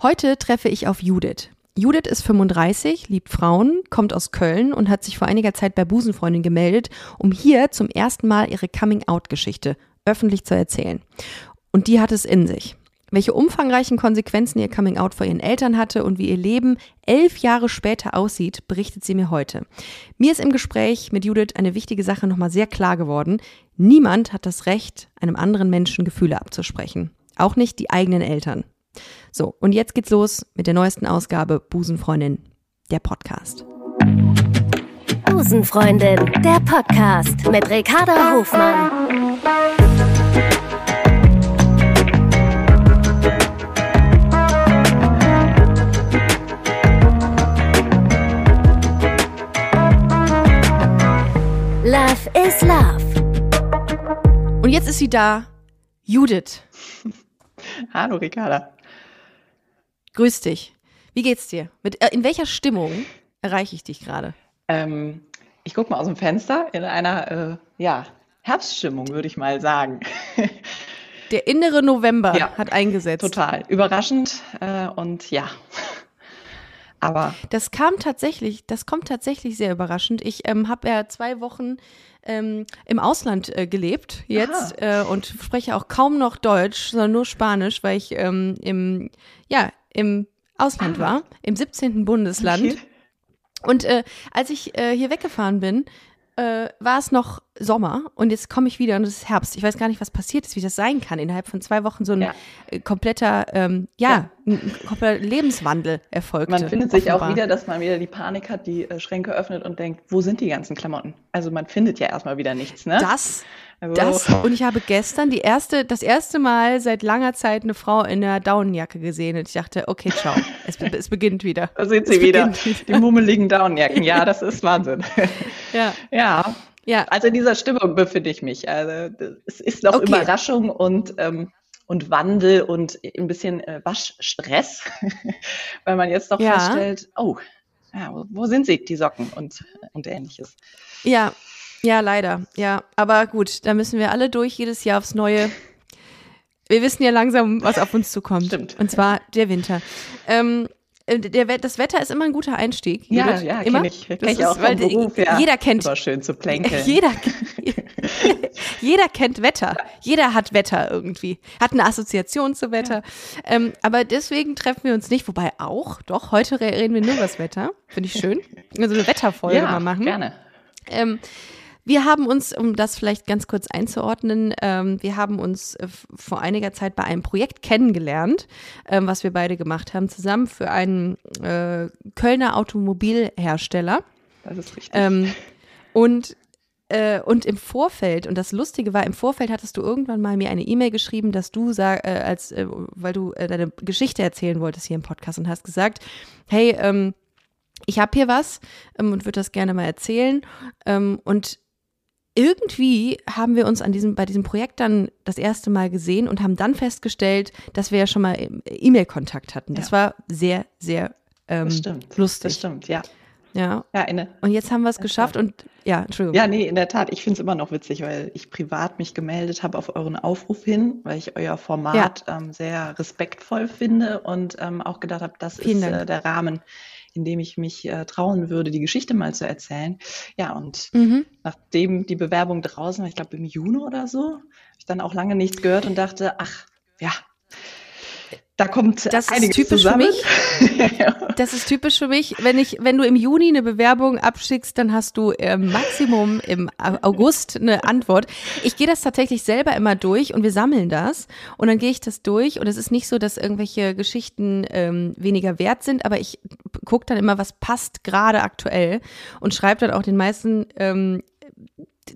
Heute treffe ich auf Judith. Judith ist 35, liebt Frauen, kommt aus Köln und hat sich vor einiger Zeit bei Busenfreundin gemeldet, um hier zum ersten Mal ihre Coming-out-Geschichte öffentlich zu erzählen. Und die hat es in sich. Welche umfangreichen Konsequenzen ihr Coming-out vor ihren Eltern hatte und wie ihr Leben elf Jahre später aussieht, berichtet sie mir heute. Mir ist im Gespräch mit Judith eine wichtige Sache nochmal sehr klar geworden. Niemand hat das Recht, einem anderen Menschen Gefühle abzusprechen. Auch nicht die eigenen Eltern. So, und jetzt geht's los mit der neuesten Ausgabe Busenfreundin, der Podcast. Busenfreundin, der Podcast mit Ricarda Hofmann. Love is Love. Und jetzt ist sie da, Judith. Hallo Ricarda. Grüß dich. Wie geht's dir? Mit, äh, in welcher Stimmung erreiche ich dich gerade? Ähm, ich gucke mal aus dem Fenster in einer äh, ja, Herbststimmung, würde ich mal sagen. Der innere November Ja. hat eingesetzt. Total überraschend äh, und ja. Aber Das kam tatsächlich, das kommt tatsächlich sehr überraschend. Ich ähm, habe ja zwei Wochen ähm, im Ausland äh, gelebt jetzt äh, und spreche auch kaum noch Deutsch, sondern nur Spanisch, weil ich ähm, im, ja, im Ausland war, im 17. Bundesland. Okay. Und äh, als ich äh, hier weggefahren bin, äh, war es noch Sommer und jetzt komme ich wieder und es ist Herbst. Ich weiß gar nicht, was passiert ist, wie das sein kann. Innerhalb von zwei Wochen so ein Ja. äh, kompletter, ähm, ja, ein kompletter Lebenswandel erfolgte. man findet sich auch wieder, dass man wieder die Panik hat, die äh, Schränke öffnet und denkt, wo sind die ganzen Klamotten? Also man findet ja erstmal wieder nichts, ne? Das, Also- das und ich habe gestern die erste, das erste Mal seit langer Zeit eine Frau in einer Daunenjacke gesehen und ich dachte, okay, ciao, es, es beginnt wieder. Da sind sie wieder, beginnt die mummeligen Downjacken. Ja, das ist Wahnsinn. Ja, Ja, ja, also in dieser Stimmung befinde ich mich. Also es ist noch Okay. Überraschung und, ähm, und Wandel und ein bisschen äh, Waschstress, weil man jetzt doch Ja. feststellt, oh, ja, wo- wo sind sie, die Socken und, und ähnliches. ja, ja, leider, ja. Aber gut, da müssen wir alle durch, jedes Jahr aufs Neue. Wir wissen ja langsam, was auf uns zukommt. Stimmt. Und zwar der Winter. Ähm, äh, der, das Wetter ist immer ein guter Einstieg. Ja, Judith. ja, immer. kenne ich. Kenn Das ich auch ist, weil Beruf, ja. Jeder kennt Super schön zu plänkeln. Jeder, jeder kennt Wetter. Jeder hat Wetter irgendwie. Hat eine Assoziation zu Wetter. Ähm, aber deswegen treffen wir uns nicht. Wobei auch, doch, heute re- reden wir nur über das Wetter. Finde ich schön. Also eine Wetterfolge ja, mal machen. gerne. Ähm, wir haben uns, um das vielleicht ganz kurz einzuordnen, ähm, wir haben uns äh, vor einiger Zeit bei einem Projekt kennengelernt, ähm, was wir beide gemacht haben, zusammen für einen äh, Kölner Automobilhersteller. Das ist richtig. Ähm, und, äh, und im Vorfeld, und das Lustige war, im Vorfeld hattest du irgendwann mal mir eine E-Mail geschrieben, dass du sag, äh, als, äh, weil du äh, deine Geschichte erzählen wolltest hier im Podcast und hast gesagt, hey, ähm, ich habe hier was ähm, und würde das gerne mal erzählen. Ähm, und irgendwie haben wir uns an diesem, bei diesem Projekt dann das erste Mal gesehen und haben dann festgestellt, dass wir ja schon mal im- E-Mail-Kontakt hatten. Das Ja. war sehr, sehr ähm, das stimmt. lustig. Das stimmt, ja. Ja. Ja, eine, Und jetzt haben wir es geschafft und ja, Entschuldigung. Ja, nee, in der Tat. Ich finde es immer noch witzig, weil ich privat mich gemeldet habe auf euren Aufruf hin, weil ich euer Format ähm, sehr respektvoll finde und ähm, auch gedacht habe, das Vielen ist äh, der Rahmen, in dem ich mich äh, trauen würde, die Geschichte mal zu erzählen. Ja, und Mhm. nachdem die Bewerbung draußen war, ich glaube im Juni oder so, habe ich dann auch lange nichts gehört und dachte, ach, ja, da kommt Das ist typisch für zusammen. Das ist typisch für mich. Wenn ich, wenn du im Juni eine Bewerbung abschickst, dann hast du im Maximum im Au- August eine Antwort. Ich gehe das tatsächlich selber immer durch und wir sammeln das und dann gehe ich das durch und es ist nicht so, dass irgendwelche Geschichten ähm, weniger wert sind, aber ich gucke dann immer, was passt gerade aktuell und schreibe dann auch den meisten ähm,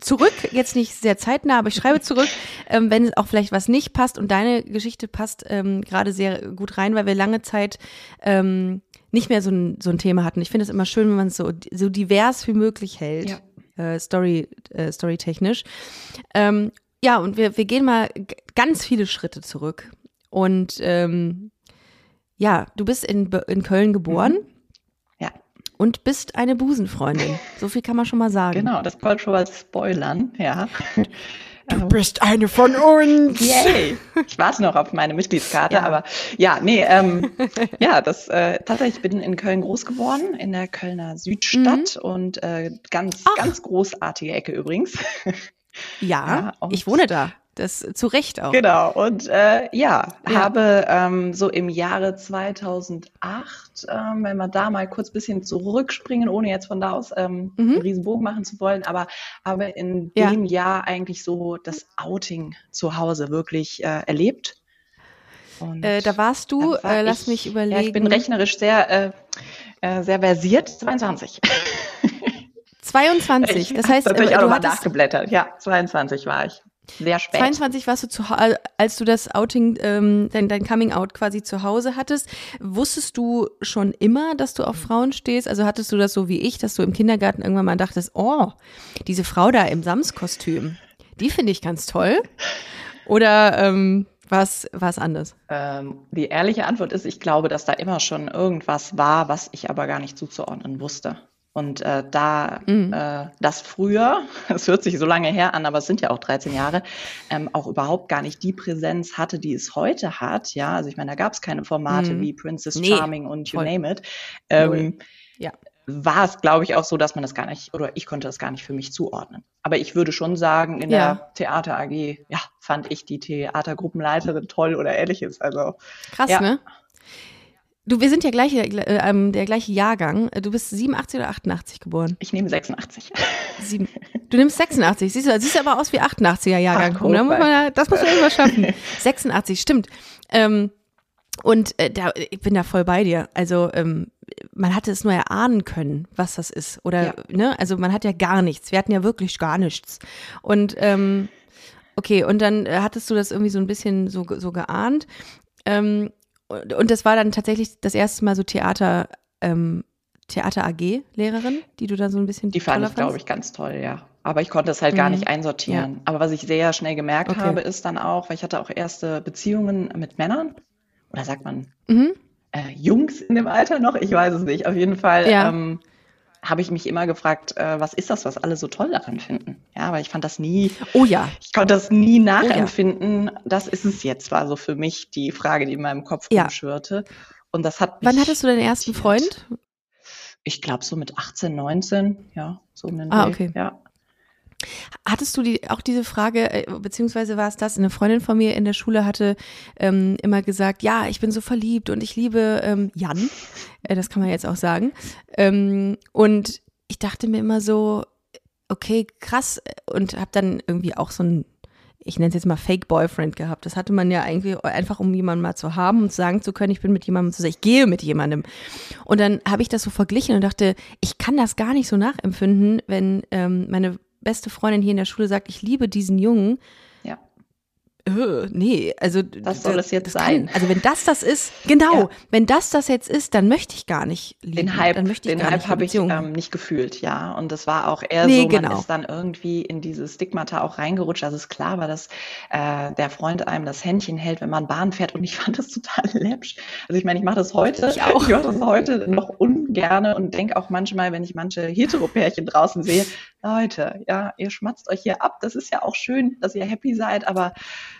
zurück, jetzt nicht sehr zeitnah, aber ich schreibe zurück, ähm, wenn auch vielleicht was nicht passt und deine Geschichte passt ähm, gerade sehr gut rein, weil wir lange Zeit ähm, nicht mehr so ein, so ein Thema hatten. Ich finde es immer schön, wenn man es so, so divers wie möglich hält, äh, Story, äh, storytechnisch. Ähm, ja, und wir, wir gehen mal ganz viele Schritte zurück. Und ähm, ja, du bist in, in Köln geboren Ja, und bist eine Busenfreundin. So viel kann man schon mal sagen. genau, das wollte ich schon mal spoilern, ja. Du bist eine von uns. Yay! Ich warte noch auf meine Mitgliedskarte, ja. aber ja, nee, ähm, ja, das äh, tatsächlich ich bin in Köln groß geworden, in der Kölner Südstadt mhm. und äh, ganz, Ach. ganz großartige Ecke übrigens. Ja, ja ich wohne da. Das zu Recht auch. Genau. Und äh, ja, ja, habe ähm, so im Jahre 2008, ähm, wenn wir da mal kurz ein bisschen zurückspringen, ohne jetzt von da aus ähm, mhm. einen Riesenbogen machen zu wollen, aber habe in ja. dem Jahr eigentlich so das Outing zu Hause wirklich äh, erlebt. Äh, da warst du, war äh, lass ich, mich überlegen. Ja, ich bin rechnerisch sehr, äh, äh sehr versiert, 22. 22, das heißt, natürlich äh, auch nochmal nachgeblättert. Ja, 22 war ich. Sehr spät. 22 warst du zu, als du das Outing, ähm, dein, dein Coming Out quasi zu Hause hattest. Wusstest du schon immer, dass du auf Frauen stehst? Also hattest du das so wie ich, dass du im Kindergarten irgendwann mal dachtest, oh, diese Frau da im Samskostüm, die finde ich ganz toll? Oder ähm, war es anders? Ähm, die ehrliche Antwort ist, ich glaube, dass da immer schon irgendwas war, was ich aber gar nicht zuzuordnen wusste. Und äh, da mhm. äh, das früher, es hört sich so lange her an, aber es sind ja auch 13 Jahre, ähm, auch überhaupt gar nicht die Präsenz hatte, die es heute hat. Ja, also ich meine, da gab es keine Formate mhm. wie Princess nee, Charming und You voll. Name It. Ähm, ja. War es, glaube ich, auch so, dass man das gar nicht, oder ich konnte das gar nicht für mich zuordnen. Aber ich würde schon sagen, in ja. der Theater AG, ja, fand ich die Theatergruppenleiterin toll oder ähnliches. Also krass, ja. ne? Du, wir sind ja gleich, äh, ähm, der gleiche Jahrgang. Du bist 87 oder 88 geboren? Ich nehme 86. Sieben. Du nimmst 86. Siehst du, siehst aber aus wie 88er Jahrgang. Ach, da muss man, das muss man irgendwas schaffen. 86, stimmt. Ähm, und äh, da, ich bin da voll bei dir. Also ähm, man hatte es nur erahnen können, was das ist. Oder, ja. ne? Also man hat ja gar nichts. Wir hatten ja wirklich gar nichts. Und ähm, okay, und dann äh, hattest du das irgendwie so ein bisschen so, so geahnt. Ähm, und das war dann tatsächlich das erste Mal so Theater, ähm, Theater AG-Lehrerin, die du da so ein bisschen. Die fand ich, glaube ich, ganz toll, ja. Aber ich konnte es halt mhm. gar nicht einsortieren. Ja. Aber was ich sehr schnell gemerkt okay. habe, ist dann auch, weil ich hatte auch erste Beziehungen mit Männern. Oder sagt man mhm. äh, Jungs in dem Alter noch? Ich weiß es nicht. Auf jeden Fall ja. ähm, habe ich mich immer gefragt, äh, was ist das, was alle so toll daran finden? Ja, aber ich fand das nie. Oh ja. Ich konnte das nie nachempfinden. Oh ja. Das ist es jetzt, war so für mich die Frage, die in meinem Kopf ja. rumschwirrte. Und das hat. Wann hattest du deinen ersten Freund? Ich glaube so mit 18, 19, ja, so um den Ah, okay. Ja. Hattest du die, auch diese Frage, äh, beziehungsweise war es das, eine Freundin von mir in der Schule hatte ähm, immer gesagt, ja, ich bin so verliebt und ich liebe ähm, Jan, äh, das kann man jetzt auch sagen. Ähm, und ich dachte mir immer so, okay, krass, und habe dann irgendwie auch so ein, ich nenne es jetzt mal Fake Boyfriend gehabt. Das hatte man ja eigentlich einfach, um jemanden mal zu haben und sagen zu können, ich bin mit jemandem zusammen, ich gehe mit jemandem. Und dann habe ich das so verglichen und dachte, ich kann das gar nicht so nachempfinden, wenn ähm, meine beste Freundin hier in der Schule sagt, ich liebe diesen Jungen, öh, nee, also das soll es jetzt sein. Kann, also wenn das das ist, genau, ja. wenn das das jetzt ist, dann möchte ich gar nicht lieben. Den Hype, dann möchte ich den Hype habe ich ähm, nicht gefühlt, ja. Und das war auch eher nee, so, man genau. ist dann irgendwie in dieses Stigmata auch reingerutscht. Also es ist klar war, dass äh, der Freund einem das Händchen hält, wenn man Bahn fährt. Und ich fand das total läppsch. Also ich meine, ich mache das heute, ich auch. Ich mache das heute noch ungerne und denke auch manchmal, wenn ich manche Heteropärchen draußen sehe, Leute, ja, ihr schmatzt euch hier ab. Das ist ja auch schön, dass ihr happy seid, aber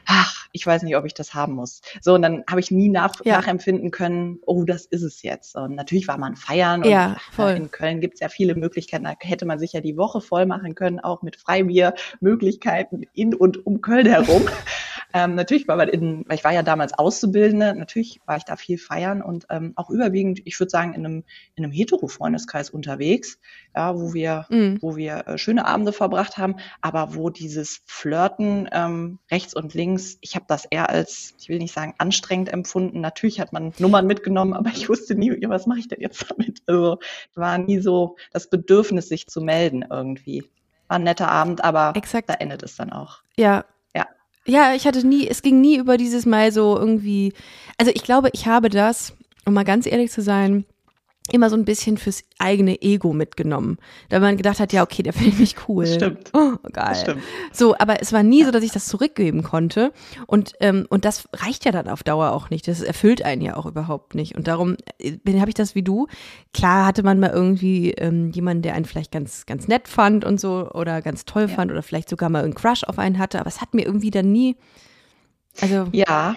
ach, ich weiß nicht, ob ich das haben muss. So, und dann habe ich nie nach, ja. nachempfinden können, oh, das ist es jetzt. Und natürlich war man feiern. Ja, und, voll. In Köln gibt es ja viele Möglichkeiten. Da hätte man sich ja die Woche voll machen können, auch mit Freibier-Möglichkeiten in und um Köln herum. ähm, natürlich war man in, weil ich war ja damals Auszubildende, natürlich war ich da viel feiern und ähm, auch überwiegend, ich würde sagen, in einem, in einem Hetero-Freundeskreis unterwegs, ja, wo wir, mhm. wo wir äh, schöne Abende verbracht haben, aber wo dieses Flirten ähm, rechts und links, ich habe das eher als, ich will nicht sagen, anstrengend empfunden. Natürlich hat man Nummern mitgenommen, aber ich wusste nie, was mache ich denn jetzt damit? Also war nie so das Bedürfnis, sich zu melden irgendwie. War ein netter Abend, aber Exakt. da endet es dann auch. Ja. Ja. Ich hatte nie, es ging nie über dieses Mal so irgendwie, also ich glaube, ich habe das, um mal ganz ehrlich zu sein, immer so ein bisschen fürs eigene Ego mitgenommen. Da man gedacht hat, ja, okay, der findet mich cool. Stimmt. Oh, geil. Stimmt. So, aber es war nie so, dass ich das zurückgeben konnte. Und, ähm, und das reicht ja dann auf Dauer auch nicht. Das erfüllt einen ja auch überhaupt nicht. Und darum äh, habe ich das wie du. Klar hatte man mal irgendwie ähm, jemanden, der einen vielleicht ganz, ganz nett fand und so oder ganz toll Ja. fand oder vielleicht sogar mal einen Crush auf einen hatte. Aber es hat mir irgendwie dann nie, also Ja,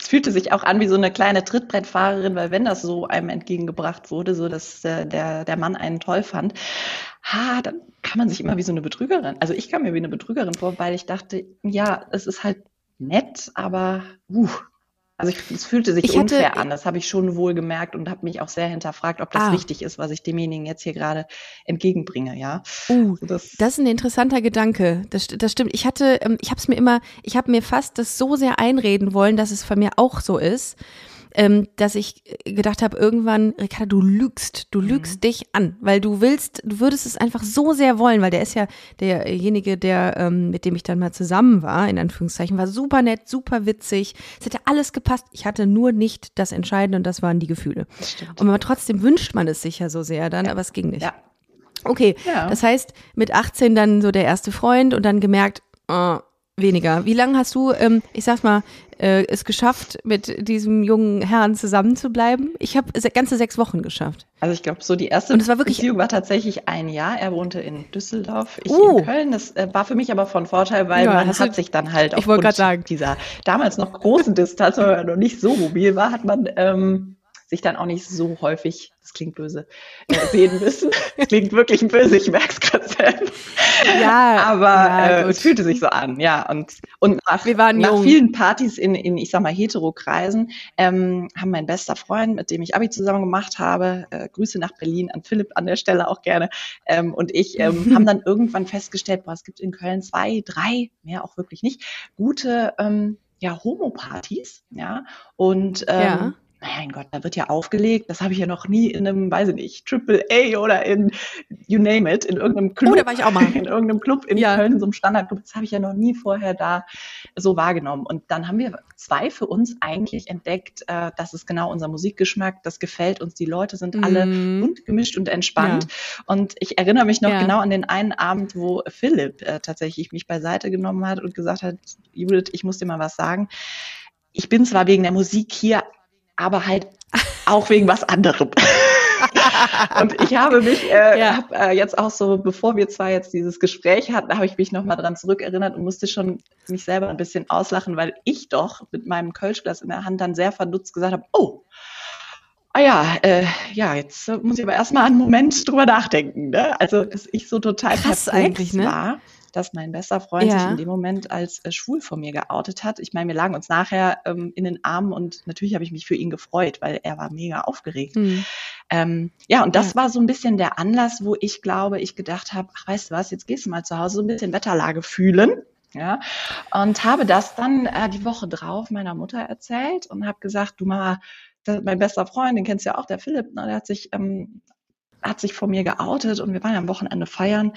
es fühlte sich auch an wie so eine kleine Trittbrettfahrerin, weil wenn das so einem entgegengebracht wurde, so dass äh, der, der Mann einen toll fand, ha, dann kann man sich immer wie so eine Betrügerin. Also ich kam mir wie eine Betrügerin vor, weil ich dachte, ja, es ist halt nett, aber uh, also ich, es fühlte sich Ich hatte- unfair an. Das habe ich schon wohl gemerkt und habe mich auch sehr hinterfragt, ob das Ah. richtig ist, was ich demjenigen jetzt hier gerade entgegenbringe, ja. uh, das, Das ist ein interessanter Gedanke. Das, das stimmt. Ich hatte, ähm, ich habe es mir immer, ich habe mir fast das so sehr einreden wollen, dass es von mir auch so ist, ähm, dass ich gedacht habe, irgendwann, Ricarda, du lügst, du lügst dich an, weil du willst, du würdest es einfach so sehr wollen, weil der ist ja derjenige, der, ähm, mit dem ich dann mal zusammen war, in Anführungszeichen, war super nett, super witzig. Es hätte alles gepasst. Ich hatte nur nicht das Entscheidende und das waren die Gefühle. Und man, trotzdem wünscht man es sich ja so sehr dann, Ja. aber es ging nicht. Ja. Okay, Ja. das heißt, mit 18 dann so der erste Freund und dann gemerkt, äh, weniger. Wie lange hast du, ähm, ich sag mal, äh, es geschafft, mit diesem jungen Herrn zusammen zu bleiben? Ich habe ganze sechs Wochen geschafft. Also ich glaube, so die erste Und es war wirklich- Beziehung war tatsächlich ein Jahr. Er wohnte in Düsseldorf, ich Oh. in Köln. Das äh, war für mich aber von Vorteil, weil Ja, man hat sich dann halt aufgrund grad sagen. dieser damals noch großen Distanz, weil man noch nicht so mobil war, hat man ähm, sich dann auch nicht so häufig, das klingt böse, äh, sehen müssen. Das klingt wirklich böse, ich merke es gerade selber. Ja, Aber ja, äh, es fühlte sich so an, ja. Und, und nach, Wir waren nach vielen Partys in, in, ich sag mal, Hetero-Kreisen, ähm, haben mein bester Freund, mit dem ich Abi zusammen gemacht habe, äh, Grüße nach Berlin an Philipp an der Stelle auch gerne, ähm, und ich ähm, haben dann irgendwann festgestellt, boah, es gibt in Köln zwei, drei, mehr auch wirklich nicht, gute ähm, ja, Homo-Partys, ja. Und ähm, Ja. Mein Gott, da wird ja aufgelegt. Das habe ich ja noch nie in einem, weiß ich nicht, Triple A oder in you name it, in irgendeinem Club. Oh, da war ich auch mal. In irgendeinem Club in Ja. Köln, in so einem Standardclub. Das habe ich ja noch nie vorher da so wahrgenommen. Und dann haben wir zwei für uns eigentlich entdeckt, äh, das ist genau unser Musikgeschmack, das gefällt uns. Die Leute sind alle Mhm. bunt gemischt und entspannt. Und ich erinnere mich noch Ja. genau an den einen Abend, wo Philipp äh, tatsächlich mich beiseite genommen hat und gesagt hat, Judith, ich muss dir mal was sagen. Ich bin zwar wegen der Musik hier, aber halt auch wegen was anderem. und ich habe mich äh, Ja. hab, äh, jetzt auch so, bevor wir zwar jetzt dieses Gespräch hatten, habe ich mich nochmal dran zurückerinnert und musste schon mich selber ein bisschen auslachen, weil ich doch mit meinem Kölschglas in der Hand dann sehr verdutzt gesagt habe, oh, Ah ja, äh, ja, jetzt muss ich aber erstmal einen Moment drüber nachdenken. Ne? Also, dass ich so total Krass perplex eigentlich, ne? war, dass mein bester Freund Ja. sich in dem Moment als äh, schwul vor mir geoutet hat. Ich meine, wir lagen uns nachher ähm, in den Armen und natürlich habe ich mich für ihn gefreut, weil er war mega aufgeregt. Hm. Ähm, ja, und das Ja. war so ein bisschen der Anlass, wo ich glaube, ich gedacht habe, ach, weißt du was, jetzt gehst du mal zu Hause so ein bisschen Wetterlage fühlen. Ja, und habe das dann äh, die Woche drauf meiner Mutter erzählt und habe gesagt, du Mama, das, mein bester Freund, den kennst du ja auch, der Philipp, ne, der hat sich, ähm, hat sich vor mir geoutet und wir waren am Wochenende feiern.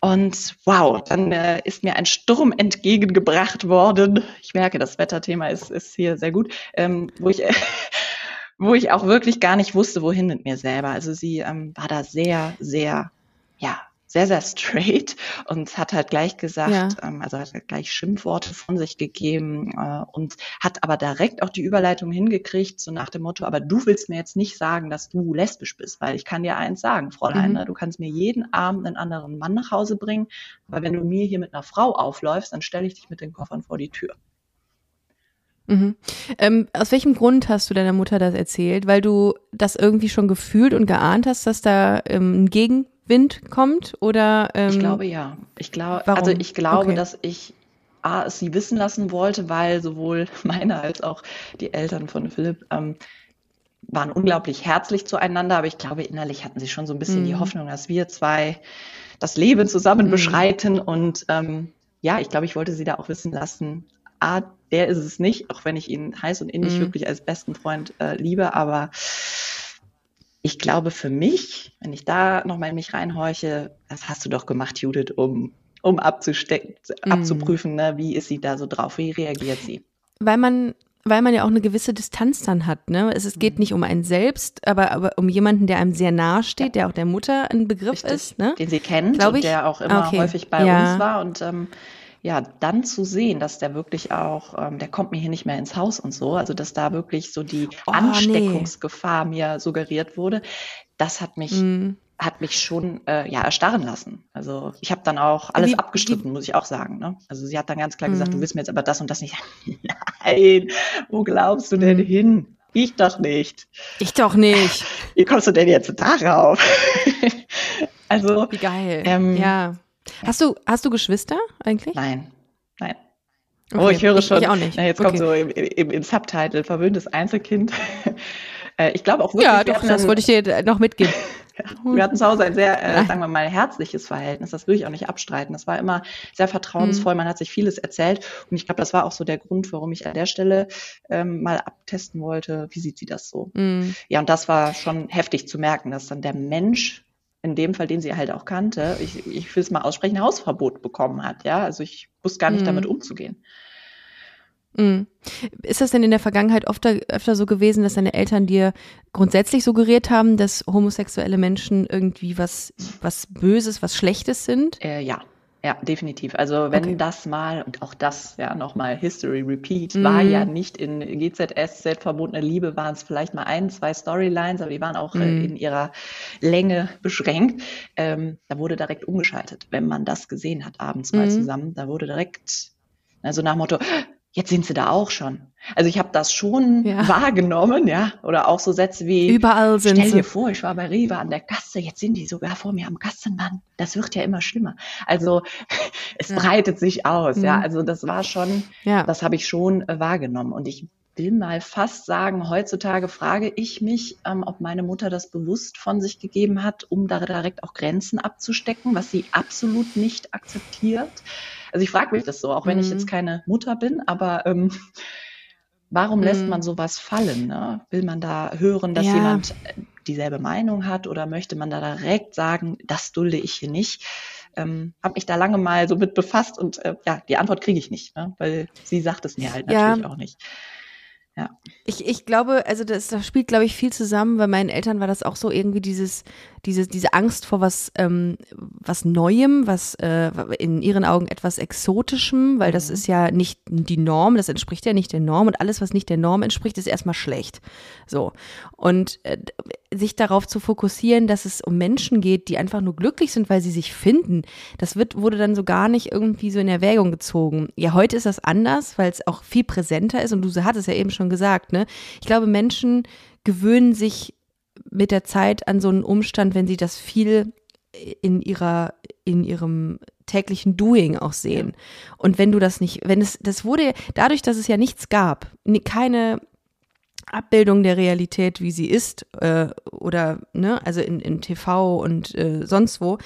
Und wow, dann äh, ist mir ein Sturm entgegengebracht worden. Ich merke, das Wetterthema ist, ist hier sehr gut, ähm, wo ich wo ich auch wirklich gar nicht wusste, wohin mit mir selber. Also sie ähm, war da sehr, sehr, ja, sehr, sehr straight und hat halt gleich gesagt, Ja. ähm, also hat halt gleich Schimpfworte von sich gegeben äh, und hat aber direkt auch die Überleitung hingekriegt, so nach dem Motto, aber du willst mir jetzt nicht sagen, dass du lesbisch bist, weil ich kann dir eins sagen, Fräulein, Mhm. ne, du kannst mir jeden Abend einen anderen Mann nach Hause bringen, aber wenn du mir hier mit einer Frau aufläufst, dann stelle ich dich mit den Koffern vor die Tür. Mhm. Ähm, aus welchem Grund hast du deiner Mutter das erzählt? Weil du das irgendwie schon gefühlt und geahnt hast, dass da ähm, ein Gegenwind kommt? Oder ähm, Ich glaube ja. Ich glaube, also ich glaube, Okay. dass ich A, es sie wissen lassen wollte, weil sowohl meine als auch die Eltern von Philipp ähm, waren unglaublich herzlich zueinander, aber ich glaube, innerlich hatten sie schon so ein bisschen die Mhm. Hoffnung, dass wir zwei das Leben zusammen Mhm. beschreiten. Und ähm, ja, ich glaube, ich wollte sie da auch wissen lassen, A, der ist es nicht, auch wenn ich ihn heiß und innig Mhm. wirklich als besten Freund äh, liebe, aber ich glaube für mich, wenn ich da nochmal in mich reinhorche, das hast du doch gemacht, Judith, um, um abzustecken, Mhm. abzuprüfen, ne, wie ist sie da so drauf, wie reagiert sie? weil man weil man ja auch eine gewisse Distanz dann hat. Ne? Es, es geht Mhm. nicht um einen selbst, aber, aber um jemanden, der einem sehr nahe steht, der auch der Mutter ein Begriff Richtig, ist. Ne? den sie kennt Glaub und ich. der auch immer Okay. häufig bei Ja. uns war. Und ähm, ja, dann zu sehen, dass der wirklich auch, ähm, der kommt mir hier nicht mehr ins Haus und so, also dass da wirklich so die Oh, nee. Ansteckungsgefahr mir suggeriert wurde, das hat mich, Mhm. hat mich schon äh, ja erstarren lassen. Also ich habe dann auch alles Wie- abgestritten, muss ich auch sagen. Ne? Also sie hat dann ganz klar gesagt, Mhm. du willst mir jetzt aber das und das nicht. Nein, wo glaubst du denn Mhm. hin? Ich doch nicht. Ich doch nicht. Wie kommst du denn jetzt darauf? also Wie geil. Ähm, ja. Hast du, hast du Geschwister eigentlich? Nein, nein. Okay. Oh, ich höre schon. Ich auch nicht. Na, jetzt kommt Okay. so im, im, im Subtitle verwöhntes Einzelkind. Äh, ich glaube auch wirklich, Ja, doch, das wollte ich dir noch mitgeben. wir hatten zu Hause ein sehr, äh, sagen wir mal, herzliches Verhältnis. Das will ich auch nicht abstreiten. Das war immer sehr vertrauensvoll. Mhm. Man hat sich vieles erzählt. Und ich glaube, das war auch so der Grund, warum ich an der Stelle ähm, mal abtesten wollte, wie sieht sie das so. Mhm. Ja, und das war schon heftig zu merken, dass dann der Mensch, in dem Fall, den sie halt auch kannte, ich, ich will es mal aussprechen, Hausverbot bekommen hat. Ja, also ich wusste gar nicht Mhm. damit umzugehen. Mhm. Ist das denn in der Vergangenheit öfter, öfter so gewesen, dass deine Eltern dir grundsätzlich suggeriert haben, dass homosexuelle Menschen irgendwie was, was Böses, was Schlechtes sind? Äh, ja, ja, definitiv. Also wenn Okay. das mal, und auch das, ja, nochmal History Repeat, Mhm. war ja nicht in GZSZ verbotene Liebe, waren es vielleicht mal ein, zwei Storylines, aber die waren auch äh, Mhm. in ihrer Länge beschränkt. Ähm, da wurde direkt umgeschaltet, wenn man das gesehen hat, abends mal Mhm. zusammen. Da wurde direkt, also nach Motto, jetzt sind sie da auch schon. Also ich habe das schon Ja. wahrgenommen, ja, oder auch so Sätze wie, Überall sind Stell sie. dir vor, ich war bei Rewe an der Kasse, jetzt sind die sogar vor mir am Kassenband. Das wird ja immer schlimmer. Also es Ja. breitet sich aus, ja. Mhm. Also das war schon, Ja. das habe ich schon äh, wahrgenommen. Und ich will mal fast sagen, heutzutage frage ich mich, ähm, ob meine Mutter das bewusst von sich gegeben hat, um da direkt auch Grenzen abzustecken, was sie absolut nicht akzeptiert. Also ich frage mich das so, auch wenn ich Mhm. jetzt keine Mutter bin, aber ähm, warum lässt Mhm. man sowas fallen? Ne? Will man da hören, dass Ja. jemand äh, dieselbe Meinung hat oder möchte man da direkt sagen, das dulde ich hier nicht? Ähm, habe mich da lange mal so mit befasst und äh, ja, die Antwort kriege ich nicht, ne? weil sie sagt es mir halt Ja. natürlich auch nicht. Ich, ich glaube, also das, das spielt, glaube ich, viel zusammen. Bei meinen Eltern war das auch so irgendwie dieses, diese, diese Angst vor was, ähm, was Neuem, was äh, in ihren Augen etwas Exotischem, weil das Mhm. ist ja nicht die Norm, das entspricht ja nicht der Norm und alles, was nicht der Norm entspricht, ist erstmal schlecht. So. Und äh, sich darauf zu fokussieren, dass es um Menschen geht, die einfach nur glücklich sind, weil sie sich finden, das wird, wurde dann so gar nicht irgendwie so in Erwägung gezogen. Ja, heute ist das anders, weil es auch viel präsenter ist und du hattest ja eben schon gesagt, ne? Ich glaube, Menschen gewöhnen sich mit der Zeit an so einen Umstand, wenn sie das viel in ihrer, in ihrem täglichen Doing auch sehen. Und wenn du das nicht, wenn es, das wurde, dadurch, dass es ja nichts gab, keine Abbildung der Realität, wie sie ist, äh, oder, ne, also in, in TV und äh, sonst wo,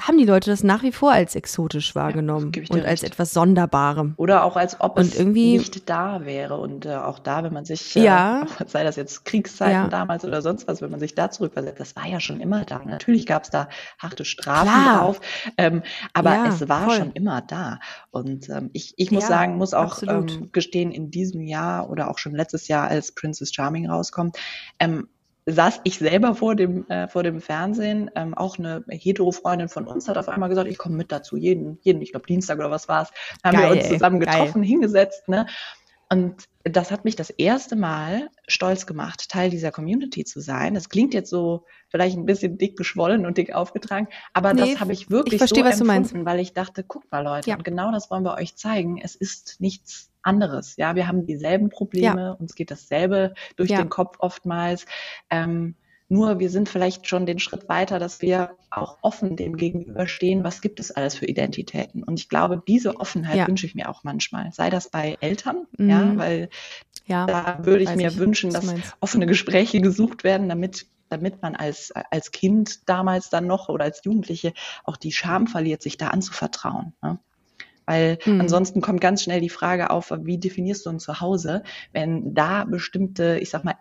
haben die Leute das nach wie vor als exotisch wahrgenommen dir und als etwas Sonderbarem. Oder auch als ob Und es nicht da wäre. Und äh, auch da, wenn man sich, äh, Ja. auch sei das jetzt Kriegszeiten Ja. damals oder sonst was, wenn man sich da zurückversetzt, das war ja schon immer da. Natürlich gab es da harte Strafen Klar. drauf, ähm, aber Ja, es war voll. schon immer da. Und ähm, ich, ich muss Ja, sagen, muss auch ähm, gestehen, in diesem Jahr oder auch schon letztes Jahr, als Princess Charming rauskommt, ähm, saß ich selber vor dem, äh, vor dem Fernsehen. Ähm, auch eine Hetero-Freundin von uns hat auf einmal gesagt, ich komme mit dazu, jeden, jeden, ich glaube Dienstag oder was war's, haben wir Geil, uns zusammen geil. getroffen, hingesetzt. Ne? Und das hat mich das erste Mal stolz gemacht, Teil dieser Community zu sein. Das klingt jetzt so vielleicht ein bisschen dick geschwollen und dick aufgetragen, aber Nee, das habe ich wirklich ich verstehe, so was du meinst. empfunden, weil ich dachte, guckt mal Leute, Ja. und genau das wollen wir euch zeigen. Es ist nichts anderes. Ja, wir haben dieselben Probleme, uns geht dasselbe durch Ja. den Kopf oftmals. Ähm, nur wir sind vielleicht schon den Schritt weiter, dass wir auch offen dem gegenüberstehen, was gibt es alles für Identitäten. Und ich glaube, diese Offenheit Ja. wünsche ich mir auch manchmal. Sei das bei Eltern, Mhm. ja, weil Ja, da würde ich mir ich, wünschen, dass meinst. offene Gespräche gesucht werden, damit damit man als, als Kind damals dann noch oder als Jugendliche auch die Scham verliert, sich da anzuvertrauen. Ne? Weil Mhm. ansonsten kommt ganz schnell die Frage auf, wie definierst du ein Zuhause, wenn da bestimmte, ich sag mal,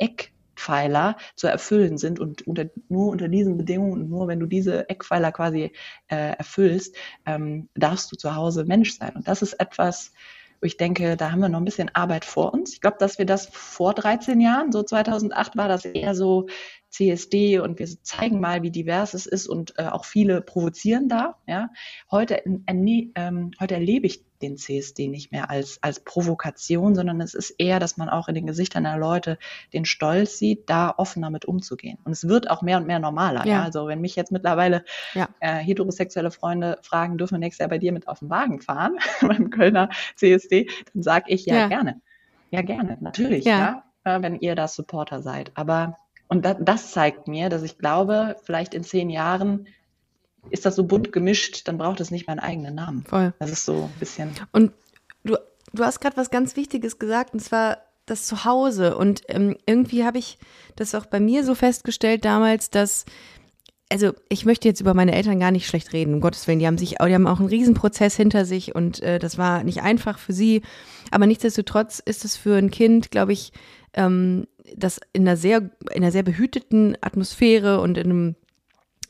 Eckpfeiler zu erfüllen sind und unter, nur unter diesen Bedingungen und nur wenn du diese Eckpfeiler quasi äh, erfüllst, ähm, darfst du zu Hause Mensch sein. Und das ist etwas, wo ich denke, da haben wir noch ein bisschen Arbeit vor uns. Ich glaube, dass wir das vor 13 Jahren, so 2008 war das eher so CSD und wir zeigen mal, wie divers es ist und äh, auch viele provozieren da. Ja. Heute, äh, ähm, heute erlebe ich den CSD nicht mehr als, als Provokation, sondern es ist eher, dass man auch in den Gesichtern der Leute den Stolz sieht, da offen damit umzugehen. Und es wird auch mehr und mehr normaler. Ja. ja? Also wenn mich jetzt mittlerweile ja. äh, heterosexuelle Freunde fragen, dürfen wir nächstes Jahr bei dir mit auf den Wagen fahren, beim Kölner CSD, dann sage ich ja, ja, gerne. Ja, gerne, natürlich, ja. ja, äh, wenn ihr da Supporter seid. Aber und das, das zeigt mir, dass ich glaube, vielleicht in zehn Jahren ist das so bunt gemischt, dann braucht es nicht meinen eigenen Namen. Voll. Das ist so ein bisschen. Und du, du hast gerade was ganz Wichtiges gesagt, und zwar das Zuhause. Und ähm, irgendwie habe ich das auch bei mir so festgestellt damals, dass also ich möchte jetzt über meine Eltern gar nicht schlecht reden, um Gottes Willen. Die haben sich, die haben auch einen Riesenprozess hinter sich und äh, das war nicht einfach für sie. Aber nichtsdestotrotz ist es für ein Kind, glaube ich, ähm, das in einer sehr, in einer sehr behüteten Atmosphäre und in einem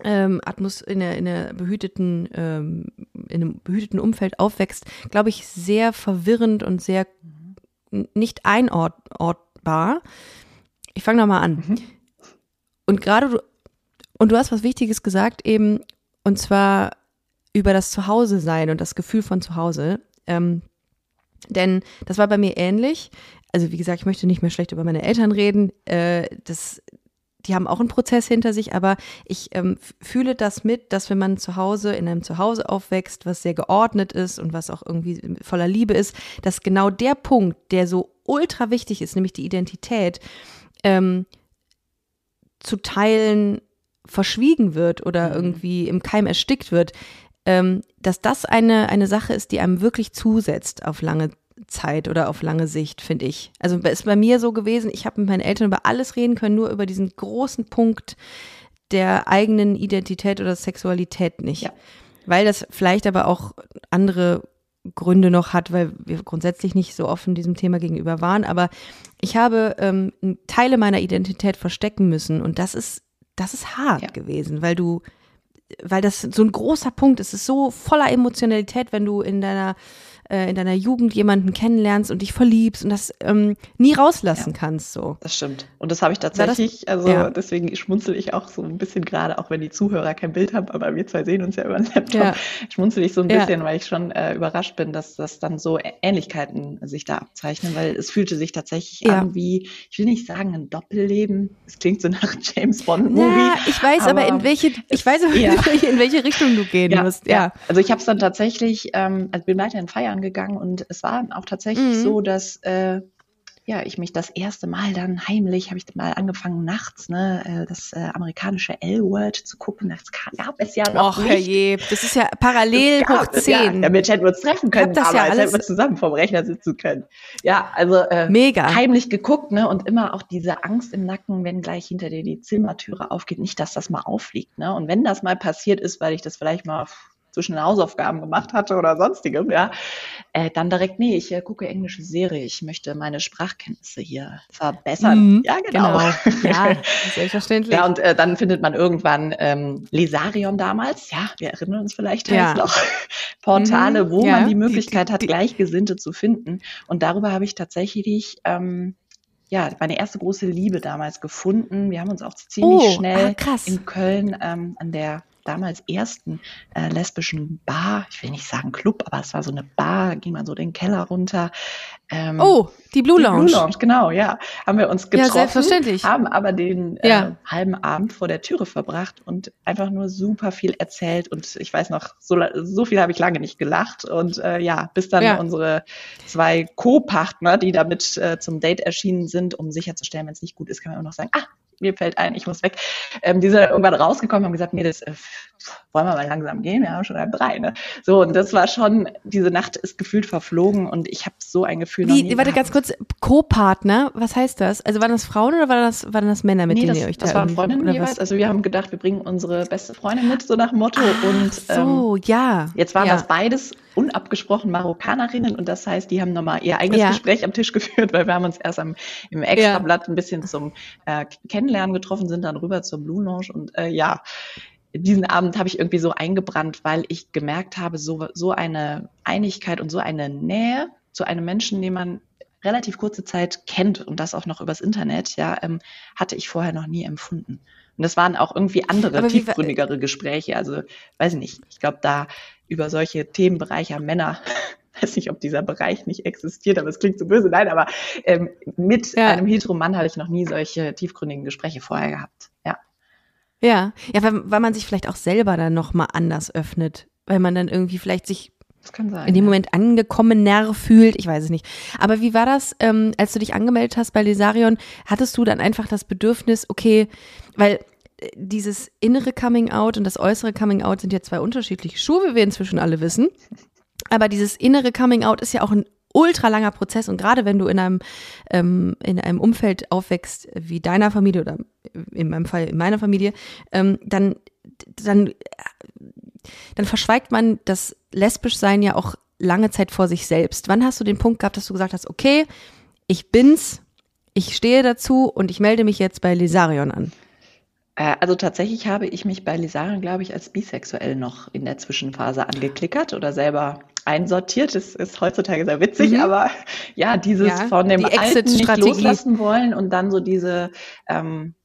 ähm, Atmos in einer, in einer behüteten, ähm, in einem behüteten Umfeld aufwächst, glaube ich, sehr verwirrend und sehr nicht einortbar. Ich fange nochmal an. Mhm. Und gerade du, und du hast was Wichtiges gesagt eben, und zwar über das Zuhause sein und das Gefühl von Zuhause. Ähm, denn das war bei mir ähnlich. Also wie gesagt, ich möchte nicht mehr schlecht über meine Eltern reden. Äh, das, die haben auch einen Prozess hinter sich, aber ich ähm, fühle das mit, dass wenn man zu Hause in einem Zuhause aufwächst, was sehr geordnet ist und was auch irgendwie voller Liebe ist, dass genau der Punkt, der so ultra wichtig ist, nämlich die Identität, ähm, zu teilen verschwiegen wird oder mhm. irgendwie im Keim erstickt wird, ähm, dass das eine, eine Sache ist, die einem wirklich zusetzt auf lange Zeit oder auf lange Sicht, finde ich. Also ist bei mir so gewesen, ich habe mit meinen Eltern über alles reden können, nur über diesen großen Punkt der eigenen Identität oder Sexualität nicht. Ja. Weil das vielleicht aber auch andere Gründe noch hat, weil wir grundsätzlich nicht so offen diesem Thema gegenüber waren. Aber ich habe ähm, Teile meiner Identität verstecken müssen und das ist, das ist hart ja. gewesen, weil du, weil das so ein großer Punkt ist. Es ist so voller Emotionalität, wenn du in deiner äh, in deiner Jugend jemanden kennenlernst und dich verliebst und das ähm, nie rauslassen ja, kannst. So. Das stimmt. Und das habe ich tatsächlich, das, also ja. deswegen schmunzel ich auch so ein bisschen gerade, auch wenn die Zuhörer kein Bild haben, aber wir zwei sehen uns ja über den Laptop, ja. schmunzel ich so ein bisschen, weil ich schon äh, überrascht bin, dass das dann so Ähnlichkeiten sich da abzeichnen, weil es fühlte sich tatsächlich an wie, ich will nicht sagen ein Doppelleben, es klingt so nach James Bond Movie. Ja, ich weiß aber, aber in welche, ich weiß aber, in welche Richtung du gehen musst. Ja. Also ich habe es dann tatsächlich, ähm, also bin weiterhin feiern angegangen und es war auch tatsächlich mhm. so, dass äh, ja, ich mich das erste Mal dann heimlich, habe ich mal angefangen nachts, ne, äh, das äh, amerikanische L-Word zu gucken. Das gab es ja noch Och, nicht. Herrje, das ist ja parallel hoch zehn. Ja, damit hätten wir uns treffen können, das ja alles hätten wir zusammen vom Rechner sitzen können. Ja, also äh, Mega. heimlich geguckt, ne, und immer auch diese Angst im Nacken, wenn gleich hinter dir die Zimmertüre aufgeht, nicht, dass das mal auffliegt, ne. Und wenn das mal passiert ist, weil ich das vielleicht mal zwischen den Hausaufgaben gemacht hatte oder sonstigem, ja, äh, dann direkt, nee, ich äh, gucke englische Serie, ich möchte meine Sprachkenntnisse hier verbessern. Mhm, ja, genau. genau. Ja, selbstverständlich. ja, und äh, dann findet man irgendwann ähm, Lesarion damals, ja, wir erinnern uns vielleicht ja. noch, Portale, mhm, wo ja. man die Möglichkeit hat, Gleichgesinnte zu finden. Und darüber habe ich tatsächlich ähm, ja, meine erste große Liebe damals gefunden. Wir haben uns auch ziemlich oh, schnell ah, in Köln ähm, an der damals ersten äh, lesbischen Bar, ich will nicht sagen Club, aber es war so eine Bar, ging man so den Keller runter. Ähm, oh, die Blue Lounge. Die Blue Lounge, genau, ja. Haben wir uns getroffen, ja, selbstverständlich. haben aber den äh, ja. halben Abend vor der Türe verbracht und einfach nur super viel erzählt und ich weiß noch, so, so viel habe ich lange nicht gelacht und äh, ja, bis dann ja. unsere zwei Co-Partner, die damit äh, zum Date erschienen sind, um sicherzustellen, wenn es nicht gut ist, kann man immer noch sagen, ah, mir fällt ein, ich muss weg. Ähm, die sind irgendwann rausgekommen und haben gesagt, nee, das äh, wollen wir mal langsam gehen, wir haben schon halb drei. Ne? So, und das war schon, diese Nacht ist gefühlt verflogen und ich habe so ein Gefühl Wie, Warte, ganz kurz, Co-Partner, was heißt das? Also waren das Frauen oder waren das, waren das Männer, mit nee, denen das, ihr euch da das waren Freundinnen jeweils. Was? Also wir haben gedacht, wir bringen unsere beste Freundin mit, so nach Motto. Ach, und so, ähm, ja. Jetzt waren ja. das beides unabgesprochen Marokkanerinnen und das heißt, die haben nochmal ihr eigenes ja. Gespräch am Tisch geführt, weil wir haben uns erst am, im Extrablatt ein bisschen zum äh, Kennenlernen getroffen, sind dann rüber zur Blue Lounge und äh, ja, diesen Abend habe ich irgendwie so eingebrannt, weil ich gemerkt habe, so, so eine Einigkeit und so eine Nähe zu einem Menschen, den man relativ kurze Zeit kennt und das auch noch übers Internet, ja, ähm, hatte ich vorher noch nie empfunden. Und das waren auch irgendwie andere, tiefgründigere Gespräche. Also, weiß ich nicht. Ich glaube, da über solche Themenbereiche Männer, weiß nicht, ob dieser Bereich nicht existiert, aber es klingt so böse. Nein, aber ähm, mit ja. einem Heteromann hatte ich noch nie solche tiefgründigen Gespräche vorher gehabt. Ja. Ja, weil, weil man sich vielleicht auch selber dann nochmal anders öffnet, weil man dann irgendwie vielleicht sich in dem. Moment angekommener fühlt. Ich weiß es nicht. Aber wie war das, ähm, als du dich angemeldet hast bei Lesarion? Hattest du dann einfach das Bedürfnis, okay, weil äh, dieses innere Coming Out und das äußere Coming Out sind ja zwei unterschiedliche Schuhe, wie wir inzwischen alle wissen. Aber dieses innere Coming Out ist ja auch ein ultra langer Prozess und gerade wenn du in einem ähm, in einem Umfeld aufwächst wie deiner Familie oder in meinem Fall in meiner Familie, ähm, dann dann dann verschweigt man das Lesbischsein ja auch lange Zeit vor sich selbst. Wann hast du den Punkt gehabt, dass du gesagt hast, okay, ich bin's, ich stehe dazu und ich melde mich jetzt bei Lesarion an? Äh, also tatsächlich habe ich mich bei Lesarion, glaube ich, als bisexuell noch in der Zwischenphase angeklickert oder selber einsortiert. Das ist heutzutage sehr witzig, mhm. aber ja, dieses ja, von dem die Alten nicht loslassen wollen und dann so diese ähm,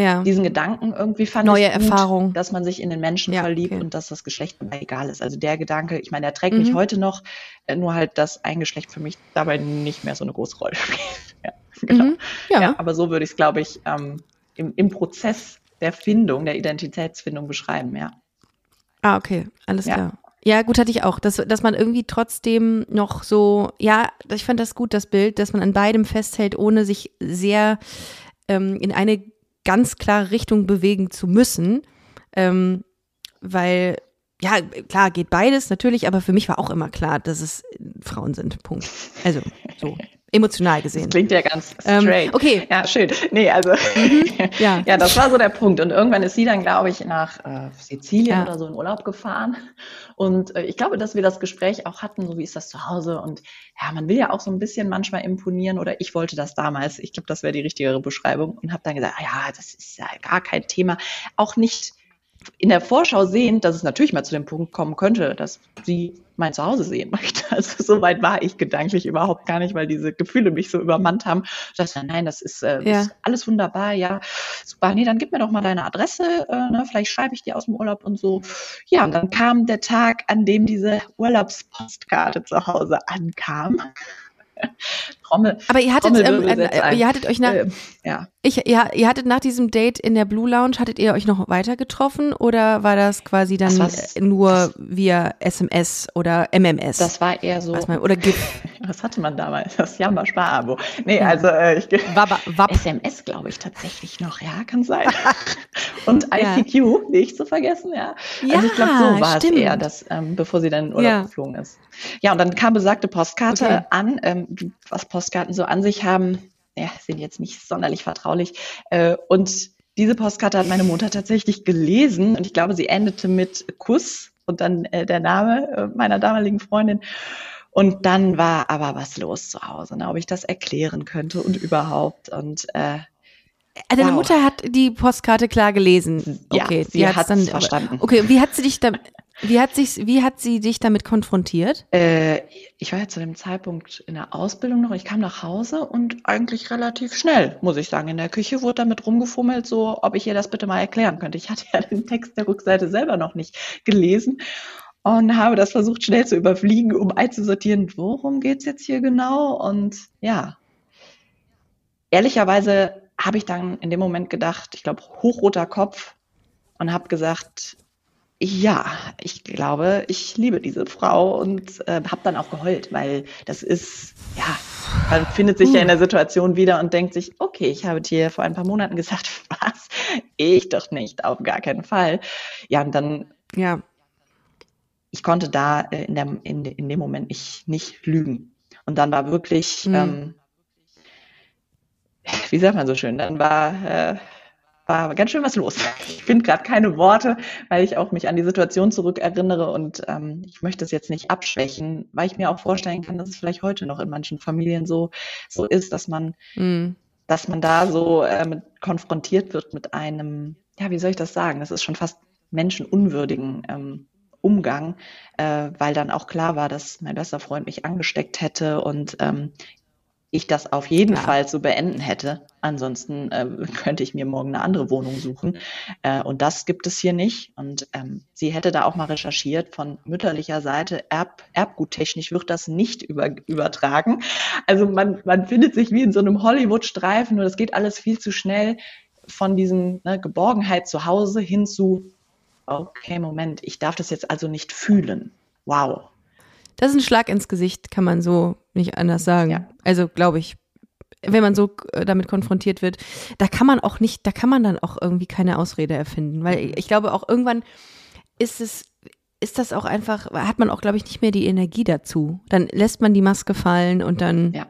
ja. diesen Gedanken irgendwie fand Neue ich gut, Erfahrung. dass man sich in den Menschen ja, verliebt okay. und dass das Geschlecht egal ist. Also der Gedanke, ich meine, der trägt mhm. mich heute noch, äh, nur halt, dass ein Geschlecht für mich dabei nicht mehr so eine große Rolle spielt. ja, genau. Mhm. Ja. ja. aber so würde ich es, glaube ich, ähm, im, im Prozess der Findung, der Identitätsfindung beschreiben, ja. Ah, okay, alles ja. klar. Ja, gut hatte ich auch, dass, dass man irgendwie trotzdem noch so, ja, ich fand das gut, das Bild, dass man an beidem festhält, ohne sich sehr ähm, in eine ganz klare Richtung bewegen zu müssen. Ähm, weil, ja, klar, geht beides natürlich, aber für mich war auch immer klar, dass es Frauen sind. Punkt. Also, so. Emotional gesehen. Das klingt ja ganz ähm, straight. Ähm, okay. Ja, schön. Nee, also mhm, ja. ja, das war so der Punkt. Und irgendwann ist sie dann, glaube ich, nach äh, Sizilien ja. oder so in Urlaub gefahren. Und äh, ich glaube, dass wir das Gespräch auch hatten, so wie ist das zu Hause? Und ja, man will ja auch so ein bisschen manchmal imponieren oder ich wollte das damals. Ich glaube, das wäre die richtigere Beschreibung und habe dann gesagt, ah, ja, das ist ja gar kein Thema. Auch nicht in der Vorschau sehend, dass es natürlich mal zu dem Punkt kommen könnte, dass sie mein Zuhause sehen möchte. Also so weit war ich gedanklich überhaupt gar nicht, weil diese Gefühle mich so übermannt haben. Ich dachte, nein, das ist, äh, ja. ist alles wunderbar, ja, super. Nee, dann gib mir doch mal deine Adresse, äh, ne? vielleicht schreibe ich dir aus dem Urlaub und so. Ja, und dann kam der Tag, an dem diese Urlaubspostkarte zu Hause ankam. Trommel. Aber ihr hattet, ähm, äh, ihr hattet euch nach, äh, ja. ich, ihr, ihr hattet nach diesem Date in der Blue Lounge, hattet ihr euch noch weiter getroffen oder war das quasi dann das nur das, via SMS oder MMS? Das war eher so. Man, oder GIF. Was hatte man damals? Das Jamba-Spar-Abo. Nee, ja. also äh, ich, Wab, Wab. SMS glaube ich tatsächlich noch, ja, kann sein. Und ICQ, ja. nicht zu vergessen, ja. ja also ich glaube, so war stimmt. es eher, dass, ähm, bevor sie dann in Urlaub geflogen ist. Ja, und dann kam besagte Postkarte okay. an, ähm, was Postkarten so an sich haben, ja, sind jetzt nicht sonderlich vertraulich. Äh, und diese Postkarte hat meine Mutter tatsächlich gelesen und ich glaube, sie endete mit Kuss und dann äh, der Name äh, meiner damaligen Freundin. Und dann war aber was los zu Hause, ne, ob ich das erklären könnte und überhaupt. Und äh, Deine wow. Mutter hat die Postkarte klar gelesen. Okay, ja, sie hat dann verstanden. Okay, wie hat sie dich da, wie hat sich, wie hat sie dich damit konfrontiert? Äh, ich war ja zu dem Zeitpunkt in der Ausbildung noch. Ich kam nach Hause und eigentlich relativ schnell, muss ich sagen. In der Küche wurde damit rumgefummelt, so, ob ich ihr das bitte mal erklären könnte. Ich hatte ja den Text der Rückseite selber noch nicht gelesen und habe das versucht schnell zu überfliegen, um einzusortieren, worum geht's jetzt hier genau? Und ja, ehrlicherweise habe ich dann in dem Moment gedacht, ich glaube, hochroter Kopf und habe gesagt, ja, ich glaube, ich liebe diese Frau und äh, habe dann auch geheult, weil das ist, ja, man findet sich ja in der Situation wieder und denkt sich, okay, ich habe dir vor ein paar Monaten gesagt, was? Ich doch nicht, auf gar keinen Fall. Ja, und dann, ja, ich konnte da äh, in, der, in, in dem Moment nicht, nicht lügen. Und dann war wirklich, mhm. ähm, wie sagt man so schön, dann war, äh, war ganz schön was los. Ich finde gerade keine Worte, weil ich auch mich an die Situation zurückerinnere und ähm, ich möchte es jetzt nicht abschwächen, weil ich mir auch vorstellen kann, dass es vielleicht heute noch in manchen Familien so, so ist, dass man, mhm. dass man da so äh, konfrontiert wird mit einem, ja, wie soll ich das sagen? Das ist schon fast menschenunwürdigen ähm, Umgang, äh, weil dann auch klar war, dass mein bester Freund mich angesteckt hätte und ähm, ich das auf jeden Klar. Fall zu beenden hätte. Ansonsten äh, könnte ich mir morgen eine andere Wohnung suchen. Äh, und das gibt es hier nicht. Und ähm, sie hätte da auch mal recherchiert von mütterlicher Seite. Erb, erbguttechnisch wird das nicht über, übertragen. Also man, man findet sich wie in so einem Hollywood-Streifen und es geht alles viel zu schnell von diesem ne, Geborgenheit zu Hause hin zu, okay, Moment, ich darf das jetzt also nicht fühlen. Wow. Das ist ein Schlag ins Gesicht, kann man so nicht anders sagen. Ja. Also glaube ich, wenn man so äh, damit konfrontiert wird, da kann man auch nicht, da kann man dann auch irgendwie keine Ausrede erfinden, weil ich glaube auch irgendwann ist es ist das auch einfach, hat man auch, glaube ich, nicht mehr die Energie dazu. Dann lässt man die Maske fallen und dann, ja.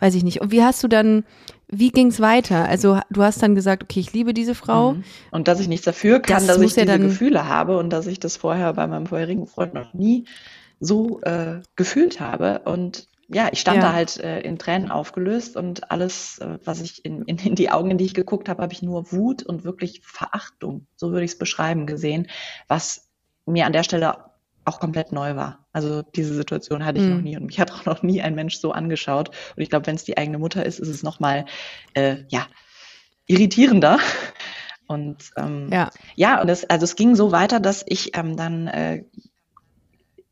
weiß ich nicht. Und wie hast du dann, wie ging es weiter? Also du hast dann gesagt, okay, ich liebe diese Frau. Mhm. Und dass ich nichts dafür kann, das dass ich ja diese Gefühle habe und dass ich das vorher bei meinem vorherigen Freund noch nie so äh, gefühlt habe. Und ja, ich stand ja. da halt äh, in Tränen aufgelöst und alles, äh, was ich in, in, in die Augen, in die ich geguckt habe, habe ich nur Wut und wirklich Verachtung, so würde ich es beschreiben, gesehen, was mir an der Stelle auch komplett neu war. Also diese Situation hatte ich mhm. noch nie und mich hat auch noch nie ein Mensch so angeschaut. Und ich glaube, wenn es die eigene Mutter ist, ist es nochmal, äh, ja, irritierender. Und ähm, ja. ja, und es, also es ging so weiter, dass ich ähm, dann äh,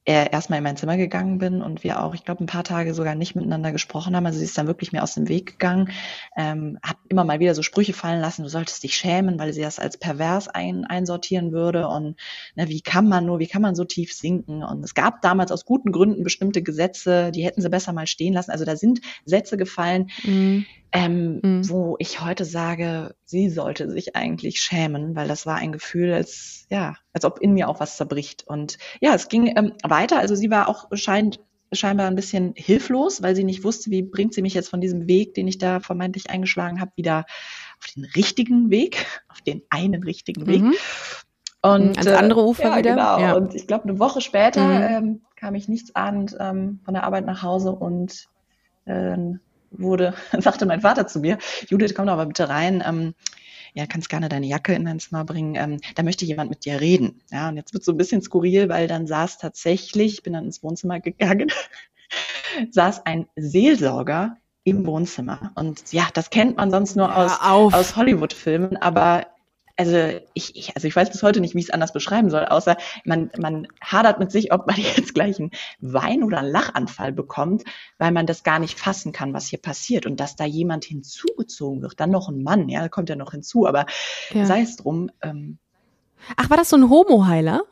er erstmal in mein Zimmer gegangen bin und wir auch, ich glaube, ein paar Tage sogar nicht miteinander gesprochen haben. Also sie ist dann wirklich mir aus dem Weg gegangen, ähm, hat immer mal wieder so Sprüche fallen lassen, du solltest dich schämen, weil sie das als pervers ein, einsortieren würde und ne, wie kann man nur, wie kann man so tief sinken? Und es gab damals aus guten Gründen bestimmte Gesetze, die hätten sie besser mal stehen lassen. Also da sind Sätze gefallen, mhm ähm, mhm. wo ich heute sage, sie sollte sich eigentlich schämen, weil das war ein Gefühl, als ja, als ob in mir auch was zerbricht. Und ja, es ging ähm, weiter. Also sie war auch scheint scheinbar ein bisschen hilflos, weil sie nicht wusste, wie bringt sie mich jetzt von diesem Weg, den ich da vermeintlich eingeschlagen habe, wieder auf den richtigen Weg, auf den einen richtigen Weg. Mhm. Und ans andere äh, Ufer ja, wieder. Genau. Ja. Und ich glaube, eine Woche später mhm. ähm, kam ich nichts ahnend ähm, von der Arbeit nach Hause und äh, wurde, sagte mein Vater zu mir, Judith, komm doch aber bitte rein. Ähm, ja, kannst gerne deine Jacke in dein Zimmer bringen. Ähm, da möchte jemand mit dir reden. Ja, und jetzt wird so ein bisschen skurril, weil dann saß tatsächlich, ich bin dann ins Wohnzimmer gegangen, saß ein Seelsorger im Wohnzimmer. Und ja, das kennt man sonst nur aus, aus Hollywood-Filmen, aber also ich, ich, also ich weiß bis heute nicht, wie ich es anders beschreiben soll, außer man, man hadert mit sich, ob man jetzt gleich einen Wein- oder einen Lachanfall bekommt, weil man das gar nicht fassen kann, was hier passiert und dass da jemand hinzugezogen wird, dann noch ein Mann, ja, kommt ja noch hinzu, aber ja. sei es drum. Ähm, Ach, war das so ein Homo-Heiler?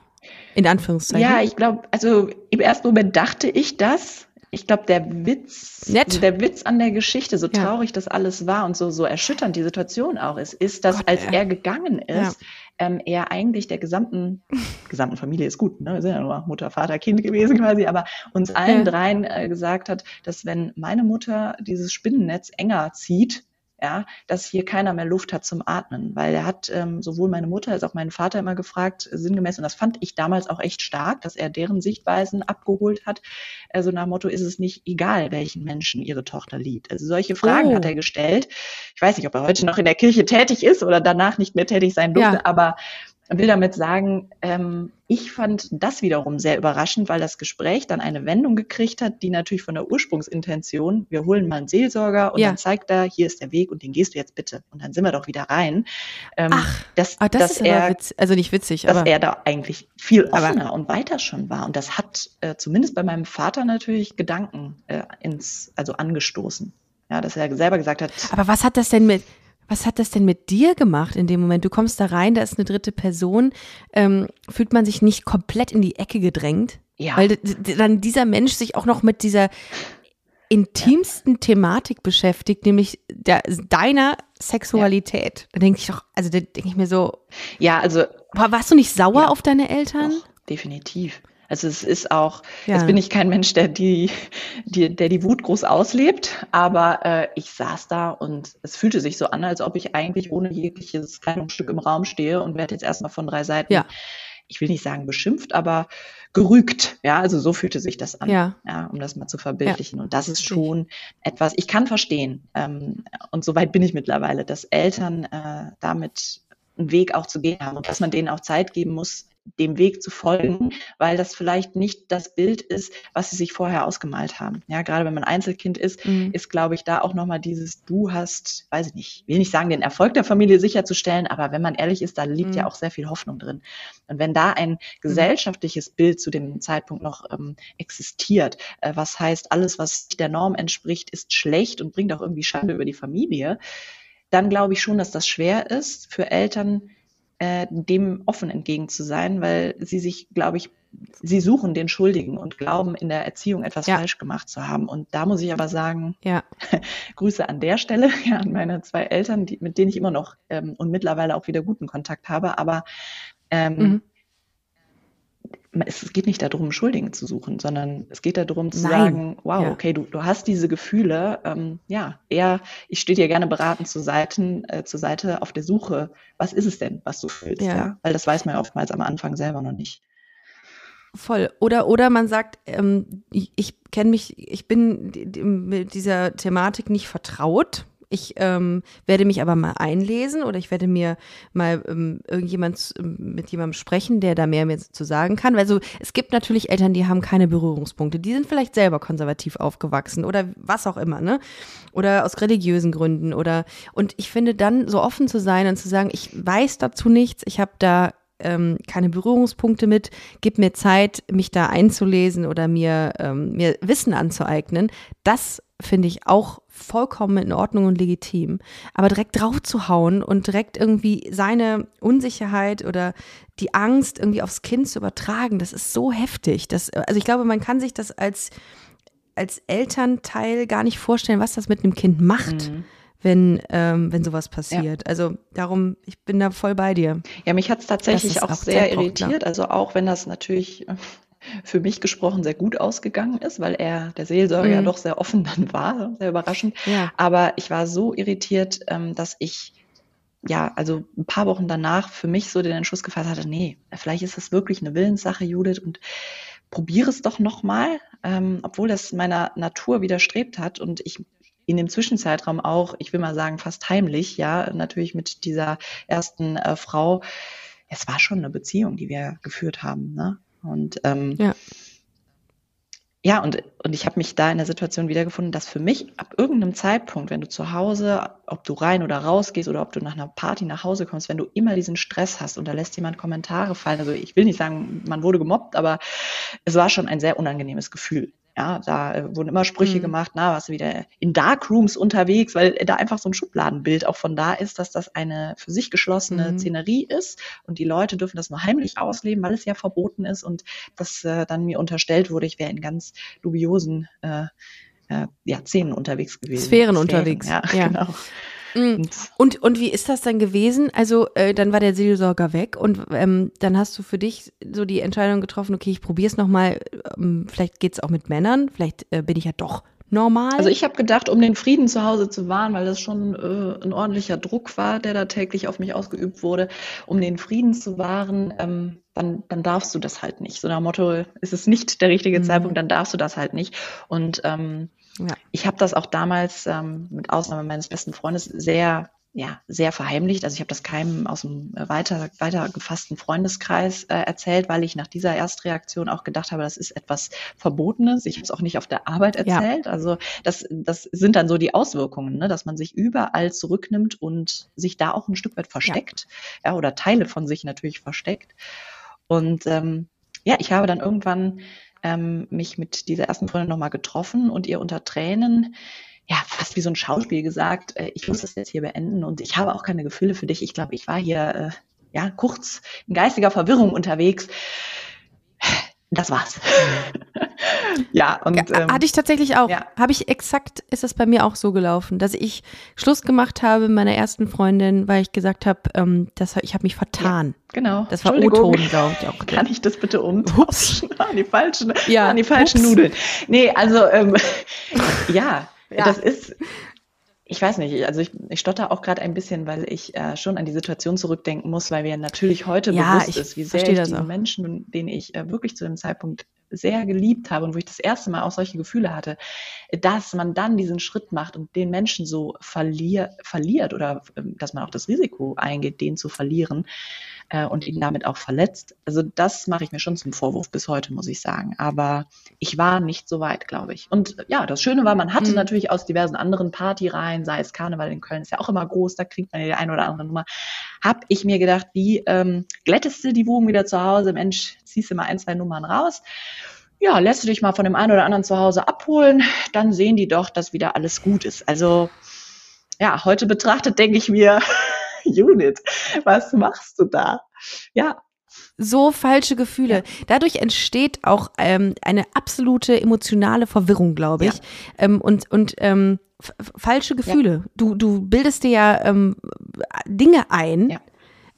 In Anführungszeichen. Ja, ich glaube, also im ersten Moment dachte ich das, ich glaube, der Witz, Nett. der Witz an der Geschichte, so ja. traurig das alles war und so, so erschütternd die Situation auch ist, ist, dass Gott, als er gegangen ist, ja. ähm, er eigentlich der gesamten, gesamten Familie ist gut, ne? Wir sind ja nur Mutter, Vater, Kind gewesen quasi, aber uns allen ja. dreien äh, gesagt hat, dass wenn meine Mutter dieses Spinnennetz enger zieht, ja, dass hier keiner mehr Luft hat zum Atmen, weil er hat ähm, sowohl meine Mutter als auch meinen Vater immer gefragt, sinngemäß, und das fand ich damals auch echt stark, dass er deren Sichtweisen abgeholt hat. Also nach Motto ist es nicht egal, welchen Menschen ihre Tochter liebt. Also solche Fragen oh. hat er gestellt. Ich weiß nicht, ob er heute noch in der Kirche tätig ist oder danach nicht mehr tätig sein durfte, ja. aber will damit sagen, ähm, ich fand das wiederum sehr überraschend, weil das Gespräch dann eine Wendung gekriegt hat, die natürlich von der Ursprungsintention, wir holen mal einen Seelsorger und ja. dann zeigt er, hier ist der Weg und den gehst du jetzt bitte. Und dann sind wir doch wieder rein. Ähm, Ach, dass, ah, das dass ist er, witz, also nicht witzig, dass aber, er da eigentlich viel offener aber, und weiter schon war. Und das hat äh, zumindest bei meinem Vater natürlich Gedanken äh, ins, also angestoßen. Ja, dass er selber gesagt hat. Aber was hat das denn mit, was hat das denn mit dir gemacht in dem Moment? Du kommst da rein, da ist eine dritte Person. Ähm, fühlt man sich nicht komplett in die Ecke gedrängt? Ja. Weil dann dieser Mensch sich auch noch mit dieser intimsten ja. Thematik beschäftigt, nämlich der, deiner Sexualität. Ja. Da denke ich doch, also da denke ich mir so. Ja, also. Warst du nicht sauer ja, auf deine Eltern? Doch, definitiv. Also es ist auch, ja. jetzt bin ich kein Mensch, der die, die, der die Wut groß auslebt, aber äh, ich saß da und es fühlte sich so an, als ob ich eigentlich ohne jegliches Kleidungsstück im Raum stehe und werde jetzt erstmal von drei Seiten, ja. ich will nicht sagen beschimpft, aber gerügt. Ja, also so fühlte sich das an, ja. ja um das mal zu verbildlichen. Ja. Und das ist schon etwas, ich kann verstehen, ähm, und soweit bin ich mittlerweile, dass Eltern äh, damit einen Weg auch zu gehen haben und dass man denen auch Zeit geben muss, dem Weg zu folgen, weil das vielleicht nicht das Bild ist, was sie sich vorher ausgemalt haben. Ja, gerade wenn man Einzelkind ist, mhm. ist, glaube ich, da auch nochmal dieses, du hast, weiß ich nicht, will nicht sagen, den Erfolg der Familie sicherzustellen, aber wenn man ehrlich ist, da liegt mhm. ja auch sehr viel Hoffnung drin. Und wenn da ein mhm. gesellschaftliches Bild zu dem Zeitpunkt noch ähm, existiert, äh, was heißt, alles, was der Norm entspricht, ist schlecht und bringt auch irgendwie Schande über die Familie, dann glaube ich schon, dass das schwer ist für Eltern, äh, dem offen entgegen zu sein, weil sie sich, glaube ich, sie suchen den Schuldigen und glauben, in der Erziehung etwas ja. falsch gemacht zu haben. Und da muss ich aber sagen, ja. Grüße an der Stelle ja, an meine zwei Eltern, die, mit denen ich immer noch ähm, und mittlerweile auch wieder guten Kontakt habe. Aber ähm, mhm es geht nicht darum, Schuldigen zu suchen, sondern es geht darum zu Nein. sagen, wow, ja. okay, du, du hast diese Gefühle, ähm, ja, eher, ich stehe dir gerne beratend zur Seite, äh, zur Seite auf der Suche, was ist es denn, was du fühlst, ja. ja? Weil das weiß man ja oftmals am Anfang selber noch nicht. Voll. Oder, oder man sagt, ähm, ich, ich kenne mich, ich bin mit dieser Thematik nicht vertraut ich ähm, werde mich aber mal einlesen oder ich werde mir mal ähm, irgendjemand ähm, mit jemandem sprechen, der da mehr mir zu sagen kann. Also es gibt natürlich Eltern, die haben keine Berührungspunkte. Die sind vielleicht selber konservativ aufgewachsen oder was auch immer, ne? Oder aus religiösen Gründen oder und ich finde dann so offen zu sein und zu sagen, ich weiß dazu nichts, ich habe da ähm, keine Berührungspunkte mit, gib mir Zeit, mich da einzulesen oder mir, ähm, mir Wissen anzueignen. Das finde ich auch vollkommen in Ordnung und legitim. Aber direkt drauf zu hauen und direkt irgendwie seine Unsicherheit oder die Angst irgendwie aufs Kind zu übertragen, das ist so heftig. Das, also ich glaube, man kann sich das als, als Elternteil gar nicht vorstellen, was das mit einem Kind macht. Mhm wenn, ähm, wenn sowas passiert. Ja. Also darum, ich bin da voll bei dir. Ja, mich hat es tatsächlich auch, auch, sehr irritiert. Also auch wenn das natürlich für mich gesprochen sehr gut ausgegangen ist, weil er, der Seelsorger, mhm. ja doch sehr offen dann war, sehr überraschend. Ja. Aber ich war so irritiert, ähm, dass ich ja, also ein paar Wochen danach für mich so den Entschluss gefasst hatte, nee, vielleicht ist das wirklich eine Willenssache, Judith, und probiere es doch nochmal, ähm, obwohl das meiner Natur widerstrebt hat und ich in dem Zwischenzeitraum auch, ich will mal sagen, fast heimlich, ja, natürlich mit dieser ersten äh, Frau, es war schon eine Beziehung, die wir geführt haben, ne? Und ähm, ja. Ja, und, und ich habe mich da in der Situation wiedergefunden, dass für mich ab irgendeinem Zeitpunkt, wenn du zu Hause, ob du rein oder raus gehst oder ob du nach einer Party nach Hause kommst, wenn du immer diesen Stress hast und da lässt jemand Kommentare fallen, also ich will nicht sagen, man wurde gemobbt, aber es war schon ein sehr unangenehmes Gefühl. Ja, da äh, wurden immer Sprüche mhm. gemacht, na, warst du wieder in Darkrooms unterwegs, weil da einfach so ein Schubladenbild auch von da ist, dass das eine für sich geschlossene mhm. Szenerie ist und die Leute dürfen das nur heimlich ausleben, weil es ja verboten ist und dass äh, dann mir unterstellt wurde, ich wäre in ganz dubiosen äh, äh, ja, Szenen unterwegs gewesen. Sphären, Sphären unterwegs. Ja, ja. genau. Mhm. Und, und wie ist das dann gewesen? Also, äh, dann war der Seelsorger weg und ähm, dann hast du für dich so die Entscheidung getroffen, okay, ich probiere es nochmal, ähm, vielleicht geht es auch mit Männern, vielleicht äh, bin ich ja doch normal. Also ich habe gedacht, um den Frieden zu Hause zu wahren, weil das schon äh, ein ordentlicher Druck war, der da täglich auf mich ausgeübt wurde, um den Frieden zu wahren, ähm, dann, dann darfst du das halt nicht. So nach Motto, ist es nicht der richtige mhm. Zeitpunkt, dann darfst du das halt nicht. Und ähm, ja. Ich habe das auch damals ähm, mit Ausnahme meines besten Freundes sehr ja, sehr verheimlicht. Also ich habe das keinem aus dem weiter, weiter gefassten Freundeskreis äh, erzählt, weil ich nach dieser Erstreaktion auch gedacht habe, das ist etwas Verbotenes. Ich habe es auch nicht auf der Arbeit erzählt. Ja. Also das, das sind dann so die Auswirkungen, ne? dass man sich überall zurücknimmt und sich da auch ein Stück weit versteckt. Ja, ja oder Teile von sich natürlich versteckt. Und ähm, ja, ich habe dann irgendwann ähm, mich mit dieser ersten Freundin nochmal getroffen und ihr unter Tränen ja, fast wie so ein Schauspiel gesagt, äh, ich muss das jetzt hier beenden und ich habe auch keine Gefühle für dich. Ich glaube, ich war hier äh, ja kurz in geistiger Verwirrung unterwegs. Das war's. ja, und ähm, hatte ich tatsächlich auch. Ja. Habe ich exakt, ist es bei mir auch so gelaufen, dass ich Schluss gemacht habe mit meiner ersten Freundin, weil ich gesagt habe, ähm, das, ich habe mich vertan. Ja, genau. Das war O-Ton, glaube ich auch. Kann ich das bitte umtauschen an die falschen, ja, an die falschen ups. Nudeln? Nee, also ähm, ja, das ist ich weiß nicht, also ich, ich stotter auch gerade ein bisschen, weil ich äh, schon an die Situation zurückdenken muss, weil mir natürlich heute ja, bewusst ist, wie sehr ich die Menschen, denen ich äh, wirklich zu dem Zeitpunkt sehr geliebt habe und wo ich das erste Mal auch solche Gefühle hatte, dass man dann diesen Schritt macht und den Menschen so verlier, verliert oder äh, dass man auch das Risiko eingeht, den zu verlieren, äh, und ihn damit auch verletzt. Also das mache ich mir schon zum Vorwurf bis heute, muss ich sagen. Aber ich war nicht so weit, glaube ich. Und ja, das Schöne war, man hatte mhm. natürlich aus diversen anderen Partyreihen, sei es Karneval in Köln, ist ja auch immer groß, da kriegt man ja die eine oder andere Nummer, habe ich mir gedacht, wie ähm, glättest du die Wogen wieder zu Hause? Mensch, ziehst du mal ein, zwei Nummern raus ja, lässt du dich mal von dem einen oder anderen zu Hause abholen, dann sehen die doch, dass wieder alles gut ist. Also ja, heute betrachtet denke ich mir, Unit, was machst du da? Ja. So falsche Gefühle. Ja. Dadurch entsteht auch ähm, eine absolute emotionale Verwirrung, glaube ich. Ja. Ähm, und und ähm, falsche Gefühle. Ja. Du, du bildest dir ja ähm, Dinge ein,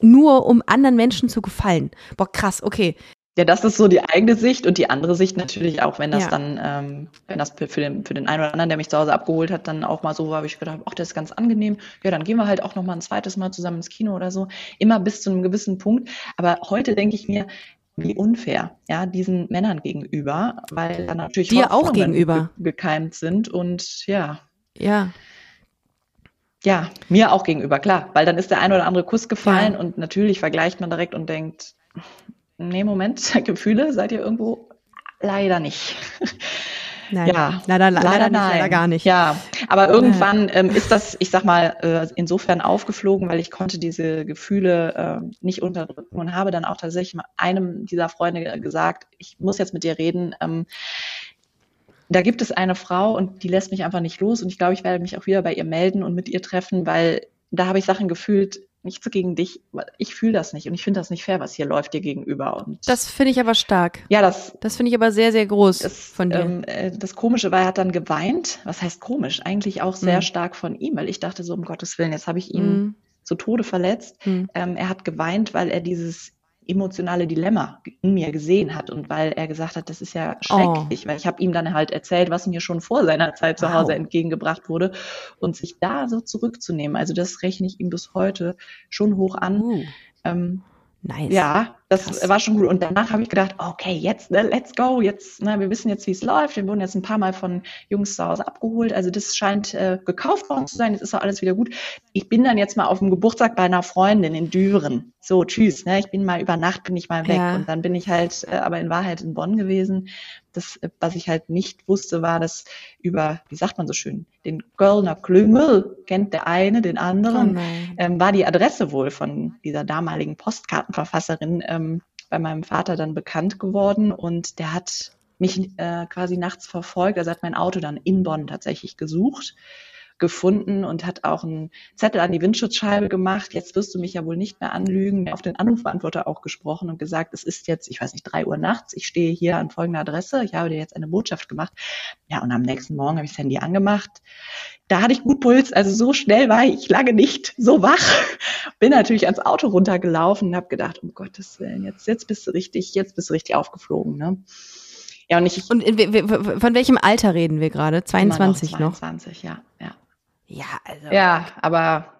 nur um anderen Menschen zu gefallen. Boah, krass, okay. Ja, das ist so die eigene Sicht und die andere Sicht natürlich auch, wenn das ja. dann, ähm, wenn das für den, für den einen oder anderen, der mich zu Hause abgeholt hat, dann auch mal so war, habe ich gedacht, ach, das ist ganz angenehm. Ja, dann gehen wir halt auch noch mal ein zweites Mal zusammen ins Kino oder so. Immer bis zu einem gewissen Punkt. Aber heute denke ich mir, wie unfair, ja, diesen Männern gegenüber, weil dann natürlich dir auch gegenüber gekeimt sind und ja. Ja. Ja, mir auch gegenüber, klar, weil dann ist der ein oder andere Kuss gefallen ja. und natürlich vergleicht man direkt und denkt, Nee, Moment, Gefühle seid ihr irgendwo leider nicht. Nein, ja, leider, leider, leider, nicht, leider gar nicht. Ja, aber irgendwann ähm, ist das, ich sag mal, äh, insofern aufgeflogen, weil ich konnte diese Gefühle äh, nicht unterdrücken und habe dann auch tatsächlich einem dieser Freunde gesagt, ich muss jetzt mit dir reden. Ähm, da gibt es eine Frau und die lässt mich einfach nicht los und ich glaube, ich werde mich auch wieder bei ihr melden und mit ihr treffen, weil da habe ich Sachen gefühlt, nichts gegen dich, ich fühle das nicht und ich finde das nicht fair, was hier läuft dir gegenüber. Und das finde ich aber stark. Ja, das. Das finde ich aber sehr, sehr groß das, von dir. Ähm, äh, das Komische war, er hat dann geweint. Was heißt komisch? Eigentlich auch sehr mhm. stark von ihm, weil ich dachte so, um Gottes Willen, jetzt habe ich ihn mhm. zu Tode verletzt. Mhm. Ähm, er hat geweint, weil er dieses emotionale Dilemma in mir gesehen hat und weil er gesagt hat, das ist ja schrecklich, oh. weil ich habe ihm dann halt erzählt, was mir schon vor seiner Zeit zu Hause wow. entgegengebracht wurde und sich da so zurückzunehmen. Also das rechne ich ihm bis heute schon hoch an. Uh. Ähm, Nice. Ja, das Krass. war schon gut. Und danach habe ich gedacht, okay, jetzt, ne, let's go. Jetzt, ne, wir wissen jetzt, wie es läuft. Wir wurden jetzt ein paar Mal von Jungs zu Hause abgeholt. Also das scheint äh, gekauft worden zu sein. Jetzt ist auch alles wieder gut. Ich bin dann jetzt mal auf dem Geburtstag bei einer Freundin in Düren. So, tschüss. Ne? Ich bin mal über Nacht, bin ich mal weg. Ja. Und dann bin ich halt äh, aber in Wahrheit in Bonn gewesen. Das, äh, was ich halt nicht wusste, war, dass über, wie sagt man so schön, den Kölner Klüngel kennt der eine den anderen, oh ähm, war die Adresse wohl von dieser damaligen Postkartenverfasserin ähm, bei meinem Vater dann bekannt geworden und der hat mich äh, quasi nachts verfolgt. Also hat mein Auto dann in Bonn tatsächlich gesucht gefunden und hat auch einen Zettel an die Windschutzscheibe gemacht. Jetzt wirst du mich ja wohl nicht mehr anlügen. Auf den Anrufbeantworter auch gesprochen und gesagt, es ist jetzt, ich weiß nicht, drei Uhr nachts. Ich stehe hier an folgender Adresse. Ich habe dir jetzt eine Botschaft gemacht. Ja, und am nächsten Morgen habe ich das Handy angemacht. Da hatte ich gut Puls. Also so schnell war ich lange nicht so wach. Bin natürlich ans Auto runtergelaufen und habe gedacht, um Gottes Willen, jetzt, jetzt bist du richtig, jetzt bist du richtig aufgeflogen. Ne? Ja, und ich. Und von welchem Alter reden wir gerade? 22 noch? 22, noch? ja, ja. Ja, also. Ja, aber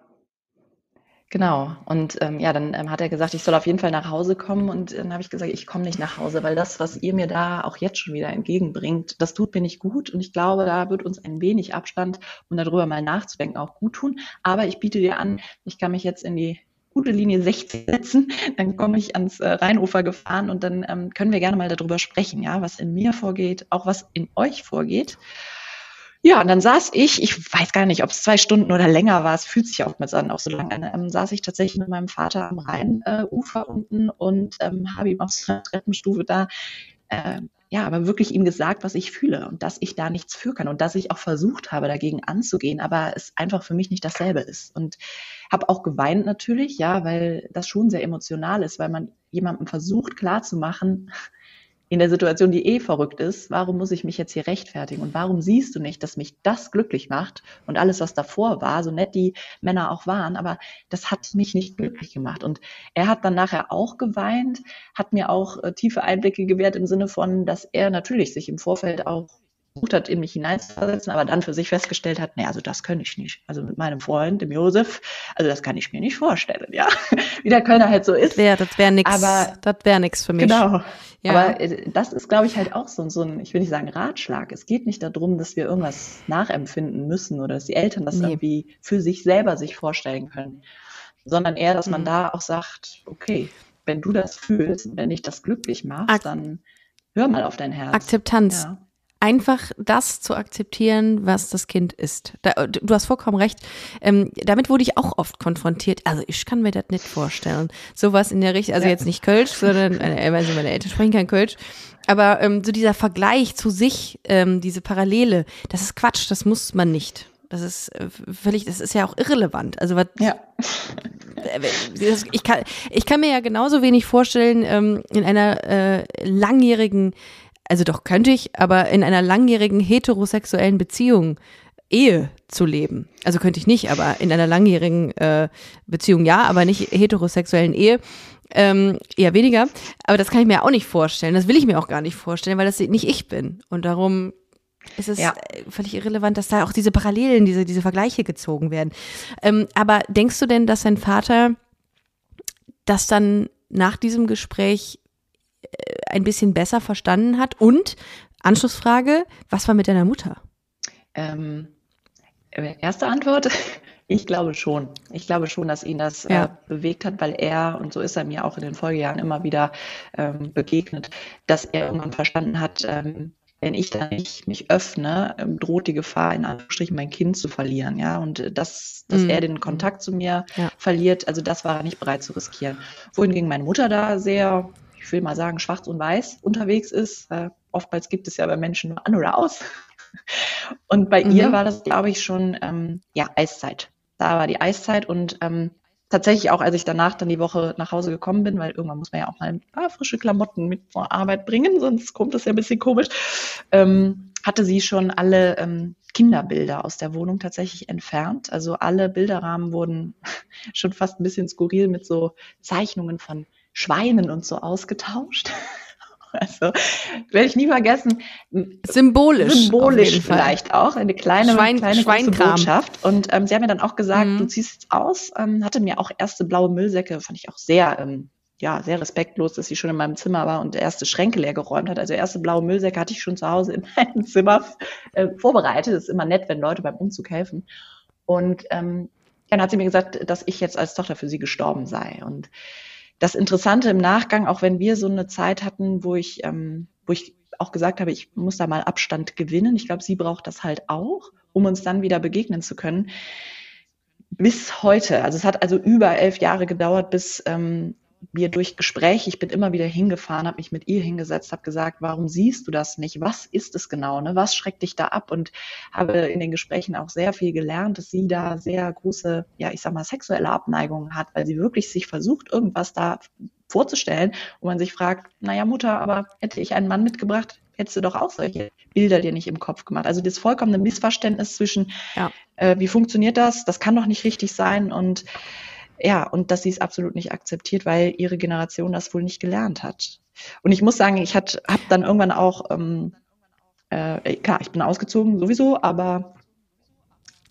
genau. Und ähm, ja, dann ähm, hat er gesagt, ich soll auf jeden Fall nach Hause kommen. Und dann habe ich gesagt, ich komme nicht nach Hause, weil das, was ihr mir da auch jetzt schon wieder entgegenbringt, das tut mir nicht gut. Und ich glaube, da wird uns ein wenig Abstand, um darüber mal nachzudenken, auch gut tun. Aber ich biete dir an, ich kann mich jetzt in die gute Linie 60 setzen, dann komme ich ans äh, Rheinufer gefahren und dann ähm, können wir gerne mal darüber sprechen, ja, was in mir vorgeht, auch was in euch vorgeht. Ja, und dann saß ich, ich weiß gar nicht, ob es zwei Stunden oder länger war, es fühlt sich oftmals an, auch so lange an, ähm, saß ich tatsächlich mit meinem Vater am Rheinufer äh, unten und ähm, habe ihm auf so Treppenstufe da äh, ja, aber wirklich ihm gesagt, was ich fühle und dass ich da nichts für kann und dass ich auch versucht habe, dagegen anzugehen, aber es einfach für mich nicht dasselbe ist. Und habe auch geweint natürlich, ja, weil das schon sehr emotional ist, weil man jemandem versucht klarzumachen, in der Situation, die eh verrückt ist, warum muss ich mich jetzt hier rechtfertigen? Und warum siehst du nicht, dass mich das glücklich macht und alles, was davor war, so nett die Männer auch waren, aber das hat mich nicht glücklich gemacht. Und er hat dann nachher auch geweint, hat mir auch äh, tiefe Einblicke gewährt im Sinne von, dass er natürlich sich im Vorfeld auch versucht hat, in mich hineinzuversetzen, aber dann für sich festgestellt hat, nee, also das kann ich nicht. Also mit meinem Freund, dem Josef, also das kann ich mir nicht vorstellen, ja. Wie der Kölner halt so ist. Das wäre das wär nix, aber, das wäre nix für mich. Genau. Ja. Aber äh, das ist, glaube ich, halt auch so, so ein, ich will nicht sagen Ratschlag. Es geht nicht darum, dass wir irgendwas nachempfinden müssen oder dass die Eltern das nee. irgendwie für sich selber sich vorstellen können. sondern eher, dass man Mhm. da auch sagt, okay, wenn du das fühlst, wenn dich das glücklich macht, Ak- dann hör mal auf dein Herz. Akzeptanz. Ja. Einfach das zu akzeptieren, was das Kind ist. Da, du hast vollkommen recht. Ähm, damit wurde ich auch oft konfrontiert. Also ich kann mir das nicht vorstellen. Sowas in der Richtung, also Ja. jetzt nicht Kölsch, sondern äh, also meine Eltern sprechen kein Kölsch. Aber ähm, so dieser Vergleich zu sich, ähm, diese Parallele, das ist Quatsch, das muss man nicht. Das ist äh, völlig, das ist ja auch irrelevant. Also was, Ja. ich kann, ich kann mir ja genauso wenig vorstellen, ähm, in einer äh, langjährigen, also doch könnte ich, aber in einer langjährigen heterosexuellen Beziehung, Ehe zu leben. Also könnte ich nicht, aber in einer langjährigen äh, Beziehung ja, aber nicht heterosexuellen Ehe. Ähm, eher weniger. Aber das kann ich mir auch nicht vorstellen. Das will ich mir auch gar nicht vorstellen, weil das nicht ich bin. Und darum ist es Ja. äh, völlig irrelevant, dass da auch diese Parallelen, diese, diese Vergleiche gezogen werden. Ähm, aber denkst du denn, dass dein Vater das dann nach diesem Gespräch ein bisschen besser verstanden hat? Und Anschlussfrage, was war mit deiner Mutter? Ähm, äh, erste Antwort, ich glaube schon. Ich glaube schon, dass ihn das Ja. äh, bewegt hat, weil er, und so ist er mir auch in den Folgejahren immer wieder ähm, begegnet, dass er irgendwann verstanden hat, ähm, wenn ich da nicht mich öffne, ähm, droht die Gefahr, in Anführungsstrichen mein Kind zu verlieren, ja, und äh, dass, dass Mhm. er den Kontakt zu mir Ja. verliert, also das war er nicht bereit zu riskieren. Wohingegen meine Mutter da sehr, ich will mal sagen, schwarz und weiß unterwegs ist. Äh, oftmals gibt es ja bei Menschen nur an oder aus. Und bei ihr Mhm. war das, glaube ich, schon ähm, ja Eiszeit. Da war die Eiszeit und ähm, tatsächlich auch, als ich danach dann die Woche nach Hause gekommen bin, weil irgendwann muss man ja auch mal ein paar frische Klamotten mit zur Arbeit bringen, sonst kommt das ja ein bisschen komisch, ähm, hatte sie schon alle ähm, Kinderbilder aus der Wohnung tatsächlich entfernt. Also alle Bilderrahmen wurden schon fast ein bisschen skurril mit so Zeichnungen von Schweinen und so ausgetauscht. Also werde ich nie vergessen. Symbolisch. Symbolisch jeden Fall. vielleicht auch, eine kleine, Schwein- kleine Schweinkram. Botschaft. Und ähm, sie hat mir dann auch gesagt, Mhm. du ziehst jetzt aus, ähm, hatte mir auch erste blaue Müllsäcke, fand ich auch sehr, ähm, ja, sehr respektlos, dass sie schon in meinem Zimmer war und erste Schränke leer geräumt hat. Also erste blaue Müllsäcke hatte ich schon zu Hause in meinem Zimmer äh, vorbereitet. Das ist immer nett, wenn Leute beim Umzug helfen. Und ähm, dann hat sie mir gesagt, dass ich jetzt als Tochter für sie gestorben sei. Und das Interessante im Nachgang, auch wenn wir so eine Zeit hatten, wo ich, ähm, wo ich auch gesagt habe, ich muss da mal Abstand gewinnen. Ich glaube, sie braucht das halt auch, um uns dann wieder begegnen zu können. Bis heute, also es hat also über elf Jahre gedauert, bis ähm, wir durch Gespräche, ich bin immer wieder hingefahren, habe mich mit ihr hingesetzt, habe gesagt, warum siehst du das nicht? Was ist es genau? Ne? Was schreckt dich da ab? Und habe in den Gesprächen auch sehr viel gelernt, dass sie da sehr große, ja, ich sag mal, sexuelle Abneigungen hat, weil sie wirklich sich versucht, irgendwas da vorzustellen, wo man sich fragt, naja, Mutter, aber hätte ich einen Mann mitgebracht, hättest du doch auch solche Bilder dir nicht im Kopf gemacht. Also das vollkommene Missverständnis zwischen, Ja. äh, wie funktioniert das? Das kann doch nicht richtig sein und ja, und dass sie es absolut nicht akzeptiert, weil ihre Generation das wohl nicht gelernt hat. Und ich muss sagen, ich habe dann irgendwann auch, ähm, äh, klar, ich bin ausgezogen sowieso, aber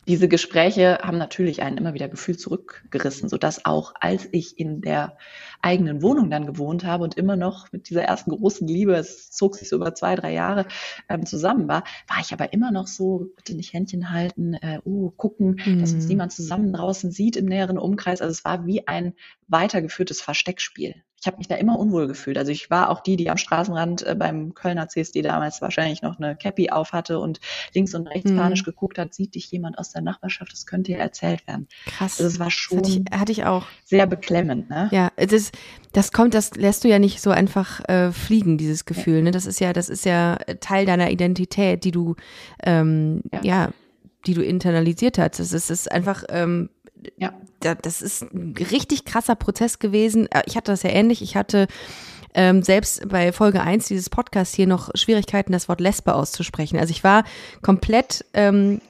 diese Gespräche haben natürlich einen immer wieder Gefühl zurückgerissen, sodass auch als ich in der eigenen Wohnung dann gewohnt habe und immer noch mit dieser ersten großen Liebe, es zog sich so über zwei, drei Jahre ähm, zusammen war, war ich aber immer noch so, bitte nicht Händchen halten, äh, oh, gucken, dass uns Mhm. niemand zusammen draußen sieht im näheren Umkreis. Also es war wie ein weitergeführtes Versteckspiel. Ich habe mich da immer unwohl gefühlt. Also ich war auch die, die am Straßenrand äh, beim Kölner CSD damals wahrscheinlich noch eine Cappy auf hatte und links und rechts Mhm. panisch geguckt hat, sieht dich jemand aus der Nachbarschaft, das könnte ja erzählt werden. Krass. Also es war schon hatte ich, hatte ich auch. sehr beklemmend. Ne? Ja, das, das kommt, das lässt du ja nicht so einfach äh, fliegen, dieses Gefühl. Ne? Das ist ja, das ist ja Teil deiner Identität, die du, ähm, ja. Ja. die du internalisiert hast. Das ist, ist einfach, ähm, Ja. da, das ist ein richtig krasser Prozess gewesen. Äh, Ich hatte das ja ähnlich. Ich hatte ähm, selbst bei Folge 1 dieses Podcasts hier noch Schwierigkeiten, das Wort Lesbe auszusprechen. Also ich war komplett ähm,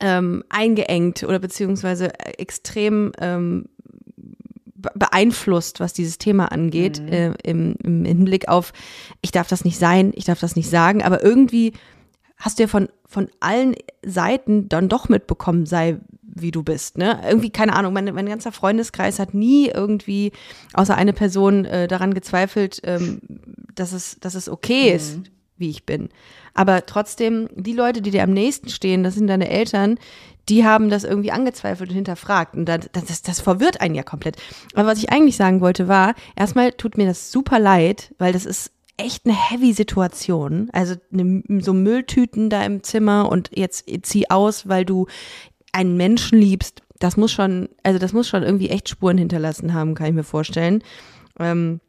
ähm, eingeengt oder beziehungsweise extrem ähm, be- beeinflusst, was dieses Thema angeht, Mhm. äh, im, im Hinblick auf, ich darf das nicht sein, ich darf das nicht sagen, aber irgendwie hast du ja von, von allen Seiten dann doch mitbekommen, sei wie du bist, ne? Irgendwie, keine Ahnung, mein, mein ganzer Freundeskreis hat nie irgendwie, außer eine Person, äh, daran gezweifelt, ähm, dass es, dass es okay ist, wie ich bin. Aber trotzdem, die Leute, die dir am nächsten stehen, das sind deine Eltern, die haben das irgendwie angezweifelt und hinterfragt. Und das, das, das verwirrt einen ja komplett. Aber was ich eigentlich sagen wollte, war, erstmal tut mir das super leid, weil das ist echt eine heavy Situation. Also so Mülltüten da im Zimmer und jetzt zieh aus, weil du einen Menschen liebst. Das muss schon, also das muss schon irgendwie echt Spuren hinterlassen haben, kann ich mir vorstellen. Ähm,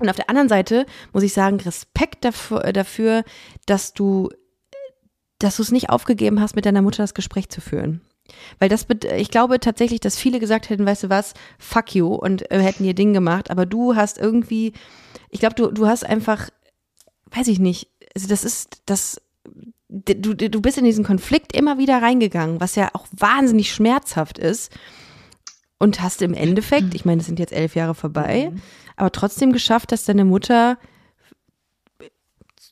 und auf der anderen Seite muss ich sagen, Respekt dafür, dafür dass du dass du es nicht aufgegeben hast, mit deiner Mutter das Gespräch zu führen. Weil das, ich glaube tatsächlich, dass viele gesagt hätten, weißt du was, fuck you und äh, hätten ihr Ding gemacht, aber du hast irgendwie, ich glaube, du, du hast einfach, weiß ich nicht, also das ist, das, du, du bist in diesen Konflikt immer wieder reingegangen, was ja auch wahnsinnig schmerzhaft ist und hast im Endeffekt, ich meine, es sind jetzt elf Jahre vorbei, mhm. aber trotzdem geschafft, dass deine Mutter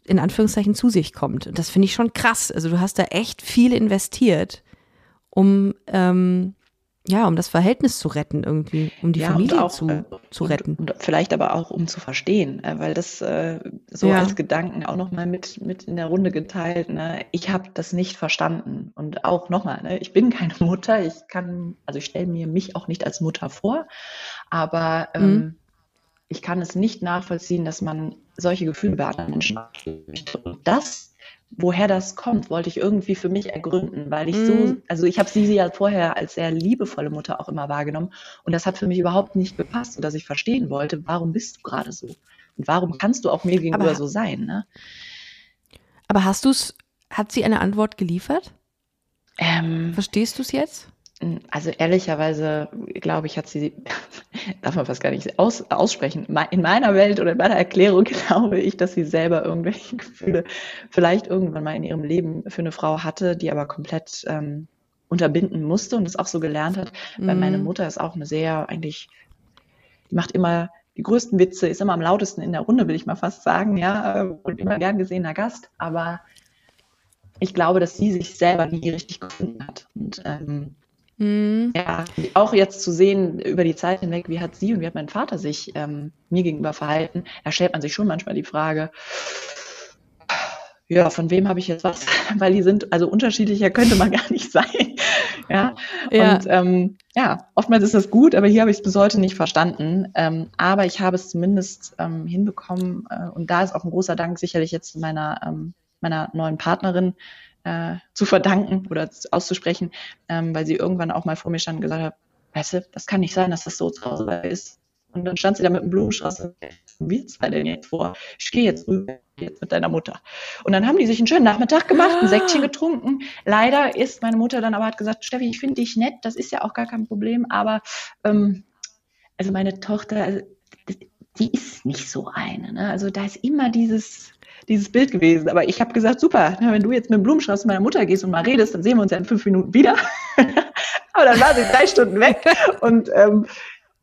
in Anführungszeichen zu sich kommt. Und das finde ich schon krass. Also du hast da echt viel investiert, um ähm, ja, um das Verhältnis zu retten irgendwie, um die ja, Familie auch, zu, äh, zu retten. Und, und, vielleicht aber auch um zu verstehen, äh, weil das äh, so ja. als Gedanken auch nochmal mit, mit in der Runde geteilt. Ne? Ich habe das nicht verstanden. Und auch nochmal, ne? ich bin keine Mutter, ich kann, also ich stelle mir mich auch nicht als Mutter vor, aber ähm, mhm. ich kann es nicht nachvollziehen, dass man solche Gefühle bei anderen Menschen möchte. Und das, woher das kommt, wollte ich irgendwie für mich ergründen, weil ich mhm. so, also ich habe sie ja vorher als sehr liebevolle Mutter auch immer wahrgenommen und das hat für mich überhaupt nicht gepasst, dass ich verstehen wollte, warum bist du gerade so und warum kannst du auch mir gegenüber aber, so sein. Ne? Aber hast du es, hat sie eine Antwort geliefert? Ähm, Verstehst du es jetzt? Also ehrlicherweise, glaube ich, hat sie, darf man fast gar nicht aus, aussprechen. In meiner Welt oder in meiner Erklärung glaube ich, dass sie selber irgendwelche Gefühle vielleicht irgendwann mal in ihrem Leben für eine Frau hatte, die aber komplett ähm, unterbinden musste und es auch so gelernt hat. Mhm. Weil meine Mutter ist auch eine sehr, eigentlich, die macht immer die größten Witze, ist immer am lautesten in der Runde, will ich mal fast sagen, ja, und immer gern gesehener Gast. Aber ich glaube, dass sie sich selber nie richtig gefunden hat. Und ähm, Mhm. Ja, auch jetzt zu sehen über die Zeit hinweg, wie hat sie und wie hat mein Vater sich ähm, mir gegenüber verhalten, da stellt man sich schon manchmal die Frage, ja, von wem habe ich jetzt was? Weil die sind, also unterschiedlicher könnte man gar nicht sein. ja. ja. Und ähm, ja, oftmals ist das gut, aber hier habe ich es bis heute nicht verstanden. Ähm, aber ich habe es zumindest ähm, hinbekommen äh, und da ist auch ein großer Dank sicherlich jetzt meiner, ähm, meiner neuen Partnerin, äh, zu verdanken oder auszusprechen, ähm, weil sie irgendwann auch mal vor mir stand und gesagt hat, weißt du, das kann nicht sein, dass das so zu Hause ist. Und dann stand sie da mit einem Blumenstrauß und wie zwei denn jetzt vor? Ich gehe jetzt rüber jetzt mit deiner Mutter. Und dann haben die sich einen schönen Nachmittag gemacht, ein Säckchen getrunken. Leider ist meine Mutter dann aber hat gesagt, Steffi, ich finde dich nett, das ist ja auch gar kein Problem, aber ähm, also meine Tochter, also, die ist nicht so eine. Ne? Also da ist immer dieses, dieses Bild gewesen. Aber ich habe gesagt, super, wenn du jetzt mit dem Blumenstrauß zu meiner Mutter gehst und mal redest, dann sehen wir uns ja in fünf Minuten wieder. Aber dann war sie drei Stunden weg. Und ähm,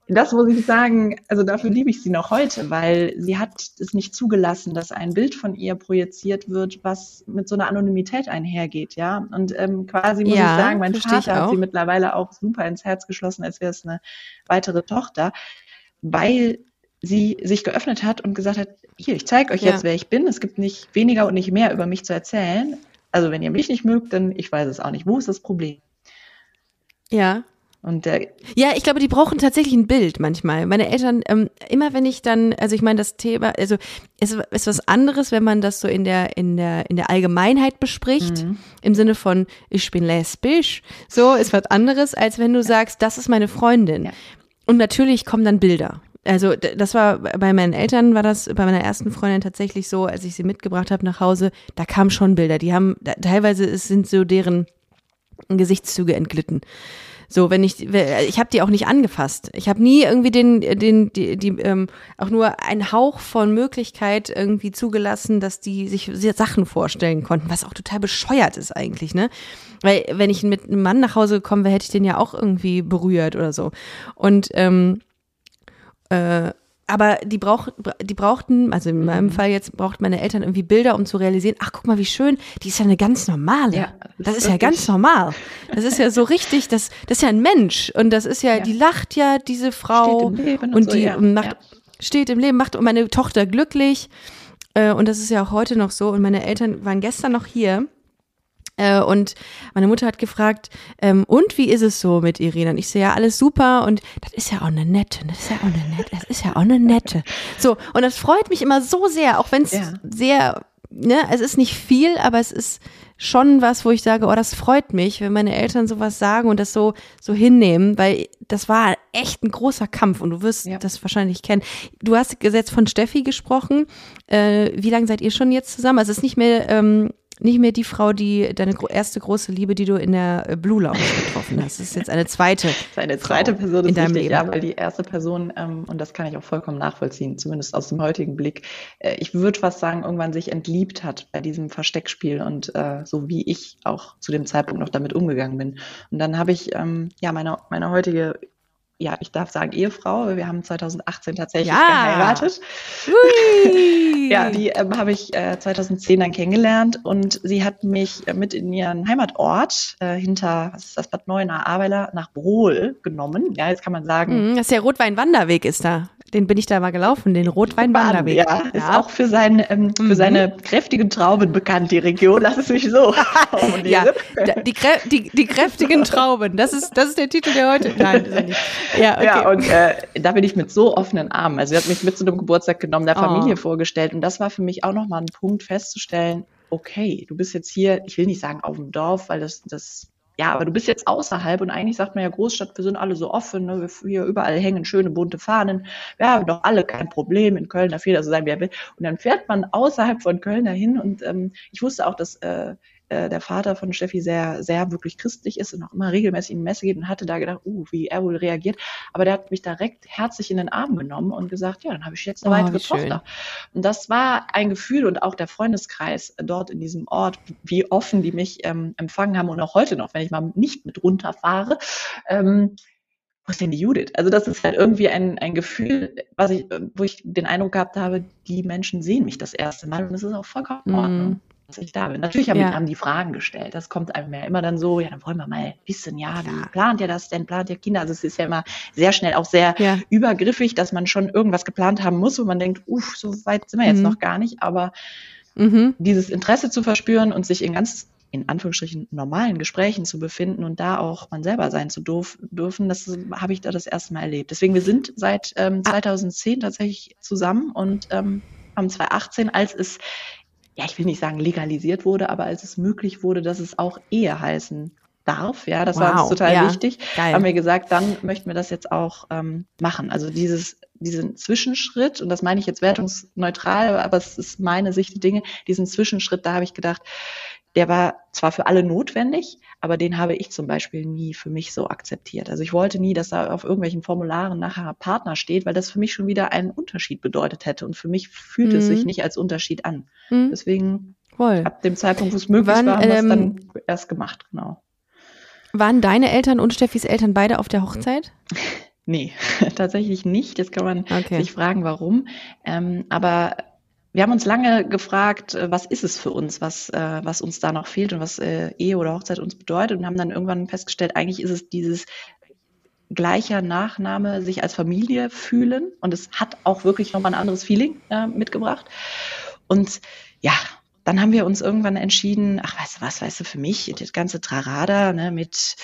das muss ich sagen, also dafür liebe ich sie noch heute, weil sie hat es nicht zugelassen, dass ein Bild von ihr projiziert wird, was mit so einer Anonymität einhergeht, ja. Und ähm, quasi muss ja, ich sagen, mein Vater hat sie mittlerweile auch super ins Herz geschlossen, als wäre es eine weitere Tochter, weil sie sich geöffnet hat und gesagt hat, hier, ich zeige euch ja. jetzt, wer ich bin. Es gibt nicht weniger und nicht mehr über mich zu erzählen. Also wenn ihr mich nicht mögt, dann ich weiß es auch nicht. Wo ist das Problem? Ja. Und der ja, ich glaube, die brauchen tatsächlich ein Bild manchmal. Meine Eltern, ähm, immer wenn ich dann, also ich meine, das Thema, also es ist was anderes, wenn man das so in der in der in der Allgemeinheit bespricht, mhm. im Sinne von ich bin lesbisch, so ist was anderes, als wenn du sagst, das ist meine Freundin. Ja. Und natürlich kommen dann Bilder also das war bei meinen Eltern war das bei meiner ersten Freundin tatsächlich so, als ich sie mitgebracht habe nach Hause, da kamen schon Bilder. Die haben teilweise sind so deren Gesichtszüge entglitten. So, wenn ich, ich habe die auch nicht angefasst. Ich habe nie irgendwie den, den, die, die ähm, auch nur einen Hauch von Möglichkeit irgendwie zugelassen, dass die sich Sachen vorstellen konnten, was auch total bescheuert ist eigentlich, ne? Weil wenn ich mit einem Mann nach Hause gekommen wäre, hätte ich den ja auch irgendwie berührt oder so. Und ähm, äh, aber die, brauch, die brauchten, also in meinem mhm. Fall jetzt braucht meine Eltern irgendwie Bilder, um zu realisieren, ach guck mal, wie schön, die ist ja eine ganz normale. Ja, das, das ist, ja ganz normal. Das ist ja so richtig, das, das ist ja ein Mensch. Und das ist ja, ja. die lacht ja, diese Frau. Steht im Leben und, und die so, ja. macht, steht im Leben, macht meine Tochter glücklich. äh, und das ist ja auch heute noch so. Und meine Eltern waren gestern noch hier. Äh, und meine Mutter hat gefragt, ähm, und wie ist es so mit Irina? Und ich sehe ja alles super und das ist ja auch eine nette, das ist ja auch eine nette, das ist ja auch eine nette. So, und das freut mich immer so sehr, auch wenn es Ja. sehr, ne, es ist nicht viel, aber es ist schon was, wo ich sage, oh, das freut mich, wenn meine Eltern sowas sagen und das so, so hinnehmen, weil das war echt ein großer Kampf und du wirst Ja. das wahrscheinlich kennen. Du hast jetzt von Steffi gesprochen. Äh, wie lange seid ihr schon jetzt zusammen? Also es ist nicht mehr, ähm, nicht mehr die Frau, die deine erste große Liebe, die du in der äh, Blue Lounge getroffen hast. Das ist jetzt eine zweite. Seine zweite Frau Person in ist deinem richtig, Leben. ja, weil die erste Person, ähm, und das kann ich auch vollkommen nachvollziehen, zumindest aus dem heutigen Blick, äh, ich würde fast sagen, irgendwann sich entliebt hat bei diesem Versteckspiel und äh, so wie ich auch zu dem Zeitpunkt noch damit umgegangen bin. Und dann habe ich ähm, ja meine, meine heutige, ja, ich darf sagen Ehefrau, wir haben 2018 tatsächlich Ja. geheiratet. Ja, die ähm, habe ich äh, 2010 dann kennengelernt und sie hat mich äh, mit in ihren Heimatort äh, hinter, was ist das, Bad Neuenahr-Ahrweiler nach Brohl genommen. Ja, jetzt kann man sagen, Mhm, Das ist der Rotwein-Wanderweg ist da. Den bin ich da mal gelaufen, den Rotwein-Wanderweg. Ja, ist auch für, sein, ähm, für seine kräftigen Trauben bekannt, die Region. Lass es mich so. Ja, die, die, die kräftigen Trauben. Das ist, das ist der Titel der heute. Nein, ist er nicht. Ja, okay. Ja, und äh, da bin ich mit so offenen Armen. Also sie hat mich mit zu einem Geburtstag genommen, der Oh. Familie vorgestellt. Und das war für mich auch nochmal ein Punkt festzustellen, okay, du bist jetzt hier, ich will nicht sagen auf dem Dorf, weil das, das, ja, aber du bist jetzt außerhalb und eigentlich sagt man ja Großstadt, wir sind alle so offen, ne? wir, hier überall hängen schöne bunte Fahnen. Wir haben doch alle kein Problem, in Köln darf jeder so sein, wie er will. Und dann fährt man außerhalb von Köln dahin und ähm, ich wusste auch, dass äh, äh, der Vater von Steffi sehr, sehr wirklich christlich ist und auch immer regelmäßig in die Messe geht und hatte da gedacht, uh, wie er wohl reagiert. Aber der hat mich direkt herzlich in den Arm genommen und gesagt, ja, dann habe ich jetzt eine Oh, weitere. Tochter. Und das war ein Gefühl und auch der Freundeskreis dort in diesem Ort, wie offen die mich ähm, empfangen haben und auch heute noch, wenn ich mal nicht mit runterfahre. Ähm, wo ist denn die Judith? Also das ist halt irgendwie ein, ein Gefühl, was ich, äh, wo ich den Eindruck gehabt habe, die Menschen sehen mich das erste Mal und es ist auch vollkommen in Mhm. Ordnung, dass ich da bin. Natürlich haben, Ja. die, haben die Fragen gestellt. Das kommt einem ja immer dann so, ja, dann wollen wir mal wissen, ja, wie plant ihr das denn? Plant ihr Kinder? Also es ist ja immer sehr schnell auch sehr Ja. übergriffig, dass man schon irgendwas geplant haben muss, wo man denkt, uff, so weit sind wir jetzt Mhm. noch gar nicht. Aber Mhm. dieses Interesse zu verspüren und sich in ganz in Anführungsstrichen normalen Gesprächen zu befinden und da auch man selber sein zu dürf, dürfen, das habe ich da das erste Mal erlebt. Deswegen, wir sind seit ähm, 2010 tatsächlich zusammen und ähm, haben 2018, als es, ja, ich will nicht sagen legalisiert wurde, aber als es möglich wurde, dass es auch Ehe heißen darf, ja, das war Wow, uns total ja, wichtig, geil. haben wir gesagt, dann möchten wir das jetzt auch ähm, machen. Also dieses, diesen Zwischenschritt, und das meine ich jetzt wertungsneutral, aber es ist meine Sicht der Dinge, diesen Zwischenschritt, da habe ich gedacht, der war zwar für alle notwendig, aber den habe ich zum Beispiel nie für mich so akzeptiert. Also ich wollte nie, dass da auf irgendwelchen Formularen nachher Partner steht, weil das für mich schon wieder einen Unterschied bedeutet hätte. Und für mich fühlt es Mhm. sich nicht als Unterschied an. Mhm. Deswegen Voll. ab dem Zeitpunkt, wo es möglich Wann, war, haben wir es ähm, dann erst gemacht, genau. Waren deine Eltern und Steffis Eltern beide auf der Hochzeit? Nee, tatsächlich nicht. Jetzt kann man Okay. sich fragen, warum. Ähm, aber wir haben uns lange gefragt, äh, was ist es für uns, was, äh, was uns da noch fehlt und was äh, Ehe oder Hochzeit uns bedeutet und haben dann irgendwann festgestellt, eigentlich ist es dieses gleicher Nachname, sich als Familie fühlen und es hat auch wirklich nochmal ein anderes Feeling äh, mitgebracht. Und ja, dann haben wir uns irgendwann entschieden, ach, weißt du was, weißt du, für mich, das ganze Trarada, ne, mit,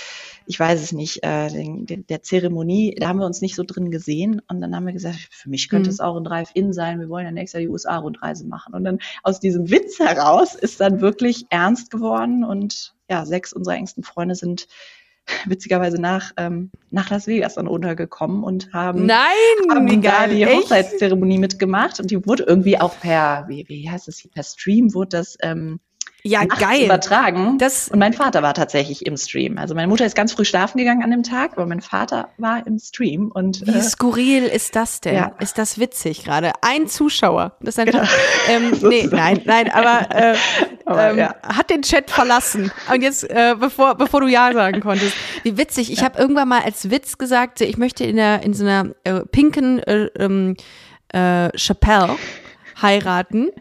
ich weiß es nicht, äh, den, den, der Zeremonie, da haben wir uns nicht so drin gesehen. Und dann haben wir gesagt, für mich könnte Mhm. es auch ein Drive-In sein, wir wollen ja nächstes Jahr die USA-Rundreise machen. Und dann aus diesem Witz heraus ist dann wirklich ernst geworden und ja, sechs unserer engsten Freunde sind witzigerweise nach, ähm, nach Las Vegas dann runtergekommen und haben Nein, haben da die Echt? Hochzeitszeremonie mitgemacht und die wurde irgendwie auch per, wie, wie heißt das, per Stream wurde das ähm, Ja, geil. übertragen. Das, und mein Vater war tatsächlich im Stream. Also meine Mutter ist ganz früh schlafen gegangen an dem Tag, aber mein Vater war im Stream und wie äh, skurril ist das denn? Ja. Ist das witzig gerade? Ein Zuschauer. Das ist ein Genau. ähm, nee, nein, nein, aber, äh, Aber, ähm, ja. hat den Chat verlassen. Und jetzt, äh, bevor, bevor du Ja sagen konntest. Wie witzig. Ich habe irgendwann mal als Witz gesagt, ich möchte in, der, in so einer äh, pinken äh, ähm, äh, Chapelle heiraten.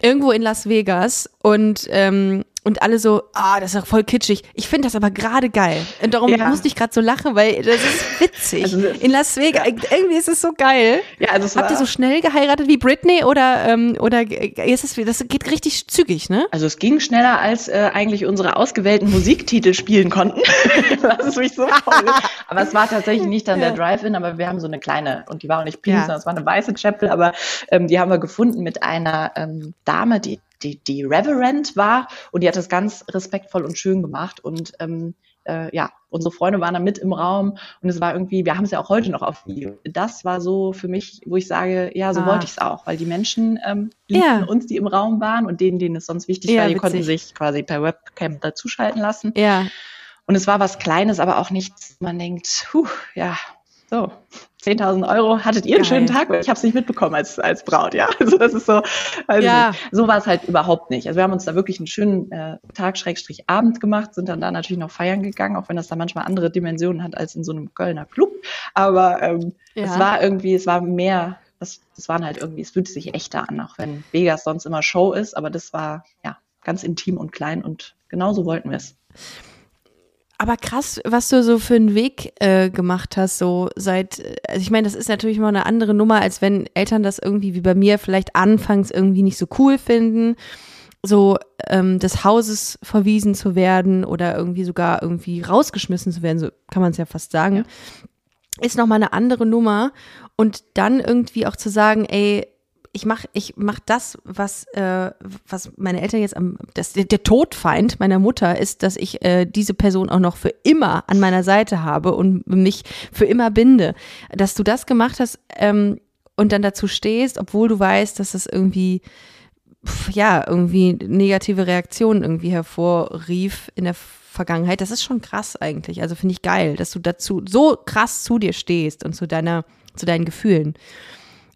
Irgendwo in Las Vegas. Und ähm, und alle so, ah, das ist doch voll kitschig. Ich finde das aber gerade geil. Und darum Ja. musste ich gerade so lachen, weil das ist witzig. Also In Las Vegas, irgendwie ist es so geil. Ja, also es Habt ihr so schnell geheiratet wie Britney oder, ähm, oder ist es, das geht richtig zügig, ne? Also es ging schneller, als äh, eigentlich unsere ausgewählten Musiktitel spielen konnten. Lass es mich so formulieren. Aber es war tatsächlich nicht dann der Drive-In, aber wir haben so eine kleine, und die war auch nicht pink, Ja. sondern es war eine weiße Chapel, aber ähm, die haben wir gefunden mit einer ähm, Dame, die, die, die Reverend war und die hat das ganz respektvoll und schön gemacht und ähm, äh, ja, unsere Freunde waren da mit im Raum und es war irgendwie, wir haben es ja auch heute noch auf Video. Das war so für mich, wo ich sage, ja, so Ah. wollte ich es auch, weil die Menschen ähm, liebten Ja. uns, die im Raum waren und denen, denen es sonst wichtig Ja, war, die witzig. konnten sich quasi per Webcam dazuschalten lassen. Ja. Und es war was Kleines, aber auch nichts, man denkt, puh, ja, so, 10.000 Euro, hattet ihr einen Geil. schönen Tag? Ich habe es nicht mitbekommen als, als Braut, ja. Also das ist so, also Ja. so war es halt überhaupt nicht. Also wir haben uns da wirklich einen schönen äh, Tag, Schrägstrich Abend gemacht, sind dann da natürlich noch feiern gegangen, auch wenn das da manchmal andere Dimensionen hat als in so einem Kölner Club. Aber ähm, Ja. es war irgendwie, es war mehr, das, das waren halt irgendwie, es fühlte sich echter an, auch wenn Vegas sonst immer Show ist, aber das war ja ganz intim und klein und genauso wollten wir es. Aber krass, was du so für einen Weg äh, gemacht hast, so seit, also ich meine, das ist natürlich mal eine andere Nummer, als wenn Eltern das irgendwie wie bei mir vielleicht anfangs irgendwie nicht so cool finden, so ähm, des Hauses verwiesen zu werden oder irgendwie sogar irgendwie rausgeschmissen zu werden, so kann man es ja fast sagen, ist nochmal eine andere Nummer. Und dann irgendwie auch zu sagen, ey, ich mach, ich mach das, was, äh, was meine Eltern jetzt am, das, der, der Todfeind meiner Mutter ist, dass ich äh, diese Person auch noch für immer an meiner Seite habe und mich für immer binde. Dass du das gemacht hast ähm, und dann dazu stehst, obwohl du weißt, dass das irgendwie, pf, ja, irgendwie negative Reaktionen irgendwie hervorrief in der Vergangenheit. Das ist schon krass eigentlich. Also finde ich geil, dass du dazu so krass zu dir stehst und zu deiner, zu deinen Gefühlen.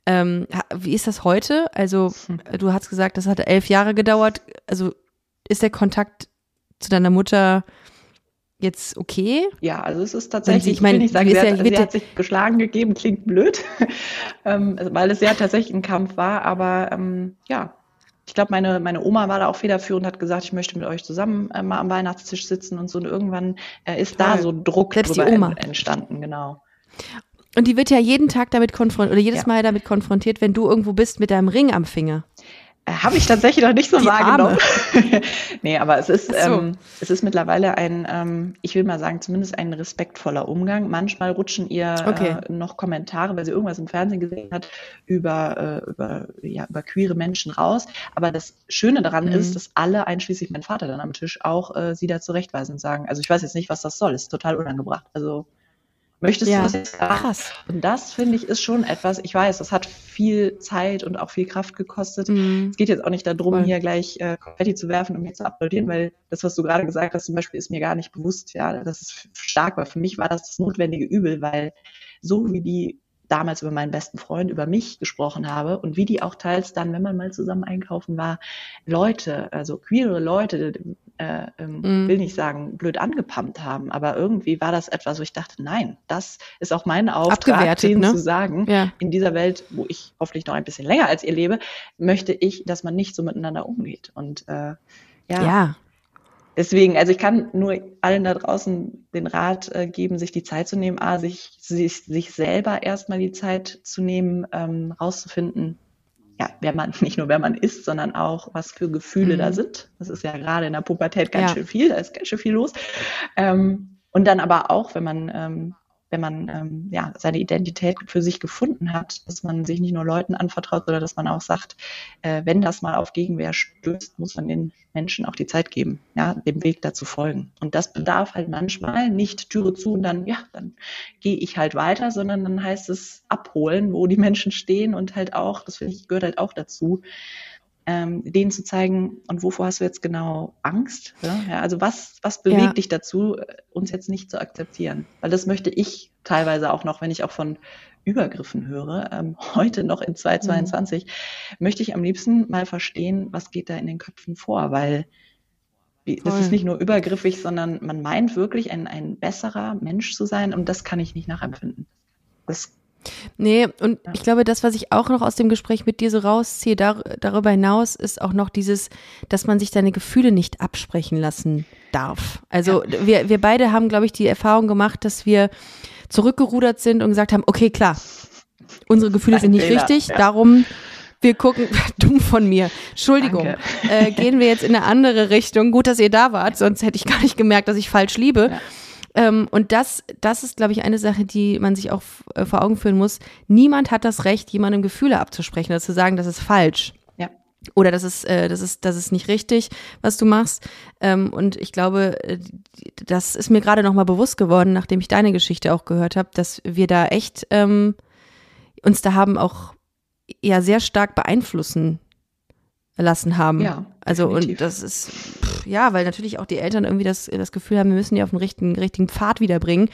Ähm, wie ist das heute? Also, du hast gesagt, das hat elf Jahre gedauert. Also, ist der Kontakt zu deiner Mutter jetzt okay? Ja, also es ist tatsächlich, ich meine, nicht sagen, sie, hat, sie hat sich geschlagen gegeben, klingt blöd, ähm, also, weil es ja tatsächlich ein Kampf war, aber ähm, ja, ich glaube, meine, meine Oma war da auch federführend, hat gesagt, ich möchte mit euch zusammen äh, mal am Weihnachtstisch sitzen und so und irgendwann äh, ist da Toll. so Druck Selbst die drüber entstanden, genau. Und die wird ja jeden Tag damit konfrontiert oder jedes Ja. Mal damit konfrontiert, wenn du irgendwo bist mit deinem Ring am Finger. Äh, Habe ich tatsächlich noch nicht so Die wahrgenommen. nee, aber es ist, so. ähm, es ist mittlerweile ein, ähm, ich will mal sagen, zumindest ein respektvoller Umgang. Manchmal rutschen ihr Okay. äh, noch Kommentare, weil sie irgendwas im Fernsehen gesehen hat, über, äh, über, ja, über queere Menschen raus. Aber das Schöne daran Mhm. ist, dass alle, einschließlich mein Vater dann am Tisch, auch äh, sie da zurechtweisen und sagen, also ich weiß jetzt nicht, was das soll, ist total unangebracht. Also möchtest Ja, du das jetzt sagen? krass. Und das finde ich ist schon etwas, ich weiß, das hat viel Zeit und auch viel Kraft gekostet. Mhm. Es geht jetzt auch nicht darum, Voll. hier gleich äh, Konfetti zu werfen und mir zu applaudieren, weil das, was du gerade gesagt hast, zum Beispiel, ist mir gar nicht bewusst, ja, dass es stark war. Für mich war das das notwendige Übel, weil so wie die damals über meinen besten Freund, über mich gesprochen habe und wie die auch teils dann, wenn man mal zusammen einkaufen war, Leute, also queere Leute, äh, ähm, Mhm. will nicht sagen, blöd angepumpt haben, aber irgendwie war das etwas, wo ich dachte, nein, das ist auch mein Auftrag, denen ne? zu sagen, Ja. in dieser Welt, wo ich hoffentlich noch ein bisschen länger als ihr lebe, möchte ich, dass man nicht so miteinander umgeht. Und äh, ja, ja. Deswegen, also ich kann nur allen da draußen den Rat äh, geben, sich die Zeit zu nehmen, a, sich, sich, sich selber erstmal die Zeit zu nehmen, ähm, rauszufinden, ja, wer man, nicht nur wer man ist, sondern auch, was für Gefühle Mhm. da sind. Das ist ja gerade in der Pubertät ganz Ja. schön viel, da ist ganz schön viel los. Ähm, und dann aber auch, wenn man, ähm, wenn man ähm, ja, seine Identität für sich gefunden hat, dass man sich nicht nur Leuten anvertraut, sondern dass man auch sagt, äh, wenn das mal auf Gegenwehr stößt, muss man den Menschen auch die Zeit geben, ja, dem Weg dazu folgen. Und das bedarf halt manchmal nicht Türe zu und dann, ja, dann gehe ich halt weiter, sondern dann heißt es abholen, wo die Menschen stehen und halt auch, das finde ich, gehört halt auch dazu, ähm, denen zu zeigen, und wovor hast du jetzt genau Angst? Ja, ja, also was, was bewegt Ja. dich dazu, uns jetzt nicht zu akzeptieren? Weil das möchte ich teilweise auch noch, wenn ich auch von Übergriffen höre, ähm, heute noch in 2022, möchte ich am liebsten mal verstehen, was geht da in den Köpfen vor, weil das Voll. ist nicht nur übergriffig, sondern man meint wirklich ein, ein besserer Mensch zu sein und das kann ich nicht nachempfinden. Das Nee, und ja. ich glaube, das, was ich auch noch aus dem Gespräch mit dir so rausziehe, dar darüber hinaus ist auch noch dieses, dass man sich seine Gefühle nicht absprechen lassen darf. Also ja. wir, wir beide haben, glaube ich, die Erfahrung gemacht, dass wir zurückgerudert sind und gesagt haben, okay, klar, unsere Gefühle sind nicht Fehler, richtig, ja. darum wir gucken, dumm von mir, Entschuldigung, äh, gehen wir jetzt in eine andere Richtung. Gut, dass ihr da wart, sonst hätte ich gar nicht gemerkt, dass ich falsch liebe. Ja. Ähm, und das, das ist, glaube ich, eine Sache, die man sich auch äh, vor Augen führen muss. Niemand hat das Recht, jemandem Gefühle abzusprechen oder zu sagen, das ist falsch. Ja. Oder das ist, äh, das ist, das ist nicht richtig, was du machst. Ähm, und ich glaube, äh, das ist mir gerade nochmal bewusst geworden, nachdem ich deine Geschichte auch gehört habe, dass wir da echt ähm, uns da haben auch ja sehr stark beeinflussen lassen haben. Ja. Also definitiv. und das ist pff, ja, weil natürlich auch die Eltern irgendwie das, das Gefühl haben, wir müssen die auf den richtigen, richtigen Pfad wiederbringen.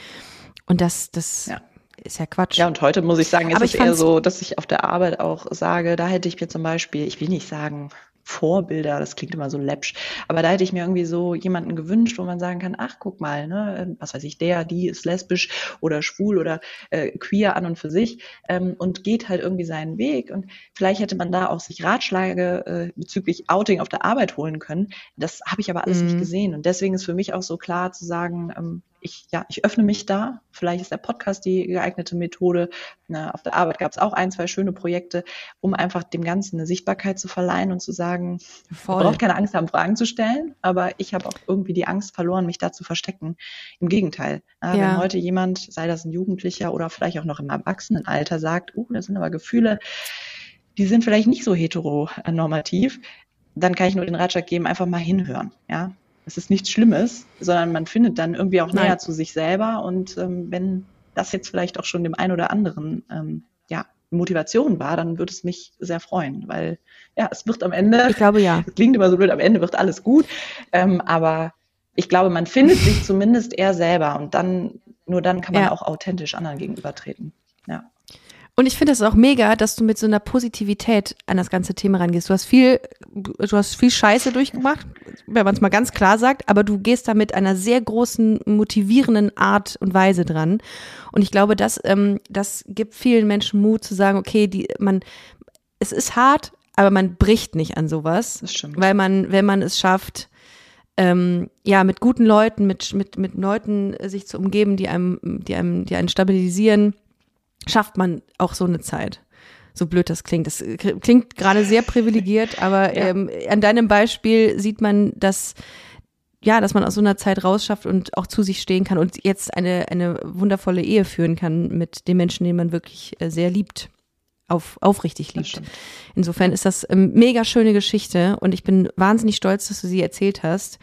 Und das, das ja. ist ja Quatsch. Ja, und heute muss ich sagen, ist es eher so, dass ich auf der Arbeit auch sage, da hätte ich mir zum Beispiel, ich will nicht sagen, Vorbilder, das klingt immer so läppsch, aber da hätte ich mir irgendwie so jemanden gewünscht, wo man sagen kann, ach, guck mal, ne, was weiß ich, der, die ist lesbisch oder schwul oder äh, queer an und für sich ähm, und geht halt irgendwie seinen Weg und vielleicht hätte man da auch sich Ratschläge äh, bezüglich Outing auf der Arbeit holen können. Das habe ich aber alles mhm. nicht gesehen und deswegen ist für mich auch so klar zu sagen, ähm, ich, ja, ich öffne mich da. Vielleicht ist der Podcast die geeignete Methode. Na, auf der Arbeit gab es auch ein, zwei schöne Projekte, um einfach dem Ganzen eine Sichtbarkeit zu verleihen und zu sagen, Voll. braucht keine Angst haben, Fragen zu stellen, aber ich habe auch irgendwie die Angst verloren, mich da zu verstecken. Im Gegenteil. Ja. Wenn heute jemand, sei das ein Jugendlicher oder vielleicht auch noch im Erwachsenenalter, sagt, oh, das sind aber Gefühle, die sind vielleicht nicht so heteronormativ, dann kann ich nur den Ratschlag geben, einfach mal hinhören. Ja, es ist nichts Schlimmes, sondern man findet dann irgendwie auch näher Nein. zu sich selber. Und ähm, wenn das jetzt vielleicht auch schon dem einen oder anderen ähm, ja, Motivation war, dann würde es mich sehr freuen, weil ja, es wird am Ende. Ich glaube ja. Es klingt immer so blöd, am Ende wird alles gut. Ähm, aber ich glaube, man findet sich zumindest eher selber und dann, nur dann kann man ja. auch authentisch anderen gegenübertreten. Ja. Und ich finde es auch mega, dass du mit so einer Positivität an das ganze Thema rangehst. Du hast viel, du hast viel Scheiße durchgemacht, wenn man es mal ganz klar sagt, aber du gehst da mit einer sehr großen, motivierenden Art und Weise dran. Und ich glaube, das, ähm, das gibt vielen Menschen Mut zu sagen, okay, die, man, es ist hart, aber man bricht nicht an sowas. Das stimmt. Weil man, wenn man es schafft, ähm, ja, mit guten Leuten, mit, mit, mit Leuten sich zu umgeben, die einem, die einem, die einen stabilisieren, schafft man auch so eine Zeit. So blöd das klingt. Das klingt gerade sehr privilegiert, aber ja. ähm, an deinem Beispiel sieht man, dass ja, dass man aus so einer Zeit rausschafft und auch zu sich stehen kann und jetzt eine, eine wundervolle Ehe führen kann mit dem Menschen, den man wirklich äh, sehr liebt, auf, aufrichtig liebt. Insofern ist das ähm, mega schöne Geschichte und ich bin wahnsinnig stolz, dass du sie erzählt hast.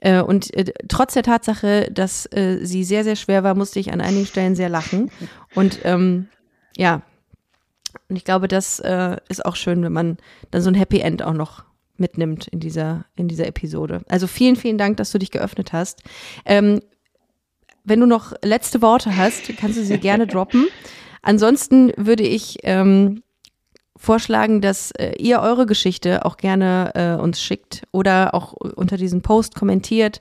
Äh, und äh, trotz der Tatsache, dass sie sehr, sehr schwer war, musste ich an einigen Stellen sehr lachen. Und ähm, ja, und ich glaube, das äh, ist auch schön, wenn man dann so ein Happy End auch noch mitnimmt in dieser, in dieser Episode. Also vielen, vielen Dank, dass du dich geöffnet hast. Ähm, wenn du noch letzte Worte hast, kannst du sie gerne droppen. Ansonsten würde ich ähm, vorschlagen, dass äh, ihr eure Geschichte auch gerne äh, uns schickt oder auch unter diesem Post kommentiert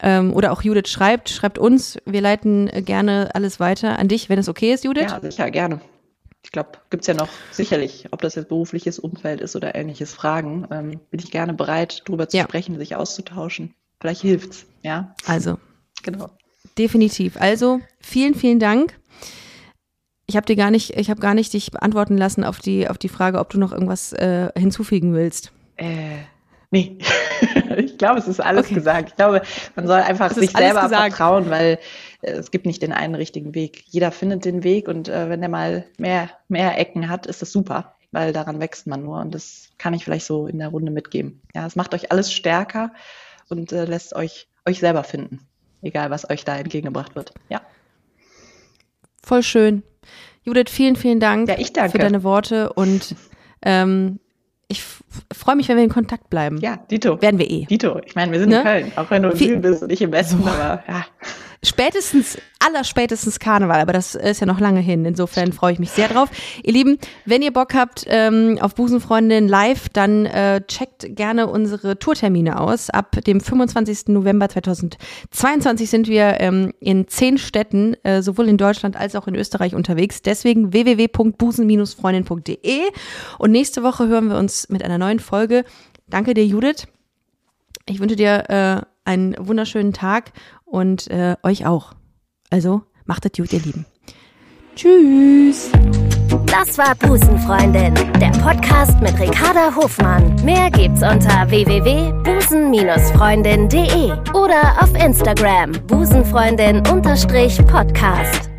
ähm, oder auch Judith schreibt, schreibt uns. Wir leiten äh, gerne alles weiter an dich, wenn es okay ist, Judith. Ja, sicher, gerne. Ich glaube, gibt es ja noch sicherlich, ob das jetzt berufliches Umfeld ist oder ähnliches Fragen, ähm, bin ich gerne bereit, darüber zu ja. sprechen, sich auszutauschen. Vielleicht hilft's, ja. Also, genau. Definitiv. Also, vielen, vielen Dank. Ich habe dir gar nicht, ich habe gar nicht dich beantworten lassen auf die, auf die Frage, ob du noch irgendwas äh, hinzufügen willst. Äh, nee. ich glaube, es ist alles okay. gesagt. Ich glaube, man soll einfach sich selber gesagt. vertrauen, weil äh, es gibt nicht den einen richtigen Weg. Jeder findet den Weg und äh, wenn er mal mehr, mehr Ecken hat, ist das super, weil daran wächst man nur und das kann ich vielleicht so in der Runde mitgeben. Ja, es macht euch alles stärker und äh, lässt euch euch selber finden, egal was euch da entgegengebracht wird. Ja. Voll schön. Judith, vielen, vielen Dank ja, ich danke. für deine Worte und ähm, ich freue mich, wenn wir in Kontakt bleiben. Ja, Dito. Werden wir eh. Dito. Ich meine, wir sind ne? in Köln, auch wenn du in Wien bist und ich im Westen, so. aber ja. Spätestens, allerspätestens Karneval, aber das ist ja noch lange hin. Insofern freue ich mich sehr drauf. Ihr Lieben, wenn ihr Bock habt ähm, auf Busenfreundin live, dann äh, checkt gerne unsere Tourtermine aus. Ab dem 25. November 2022 sind wir ähm, in zehn Städten, äh, sowohl in Deutschland als auch in Österreich unterwegs. Deswegen www.busen-freundin.de und nächste Woche hören wir uns mit einer neuen Folge. Danke dir, Judith. Ich wünsche dir äh, einen wunderschönen Tag und äh, euch auch. Also macht es gut, ihr Lieben. Tschüss. Das war Busenfreundin, der Podcast mit Ricarda Hofmann. Mehr gibt's unter www.busen-freundin.de oder auf Instagram busenfreundin-podcast.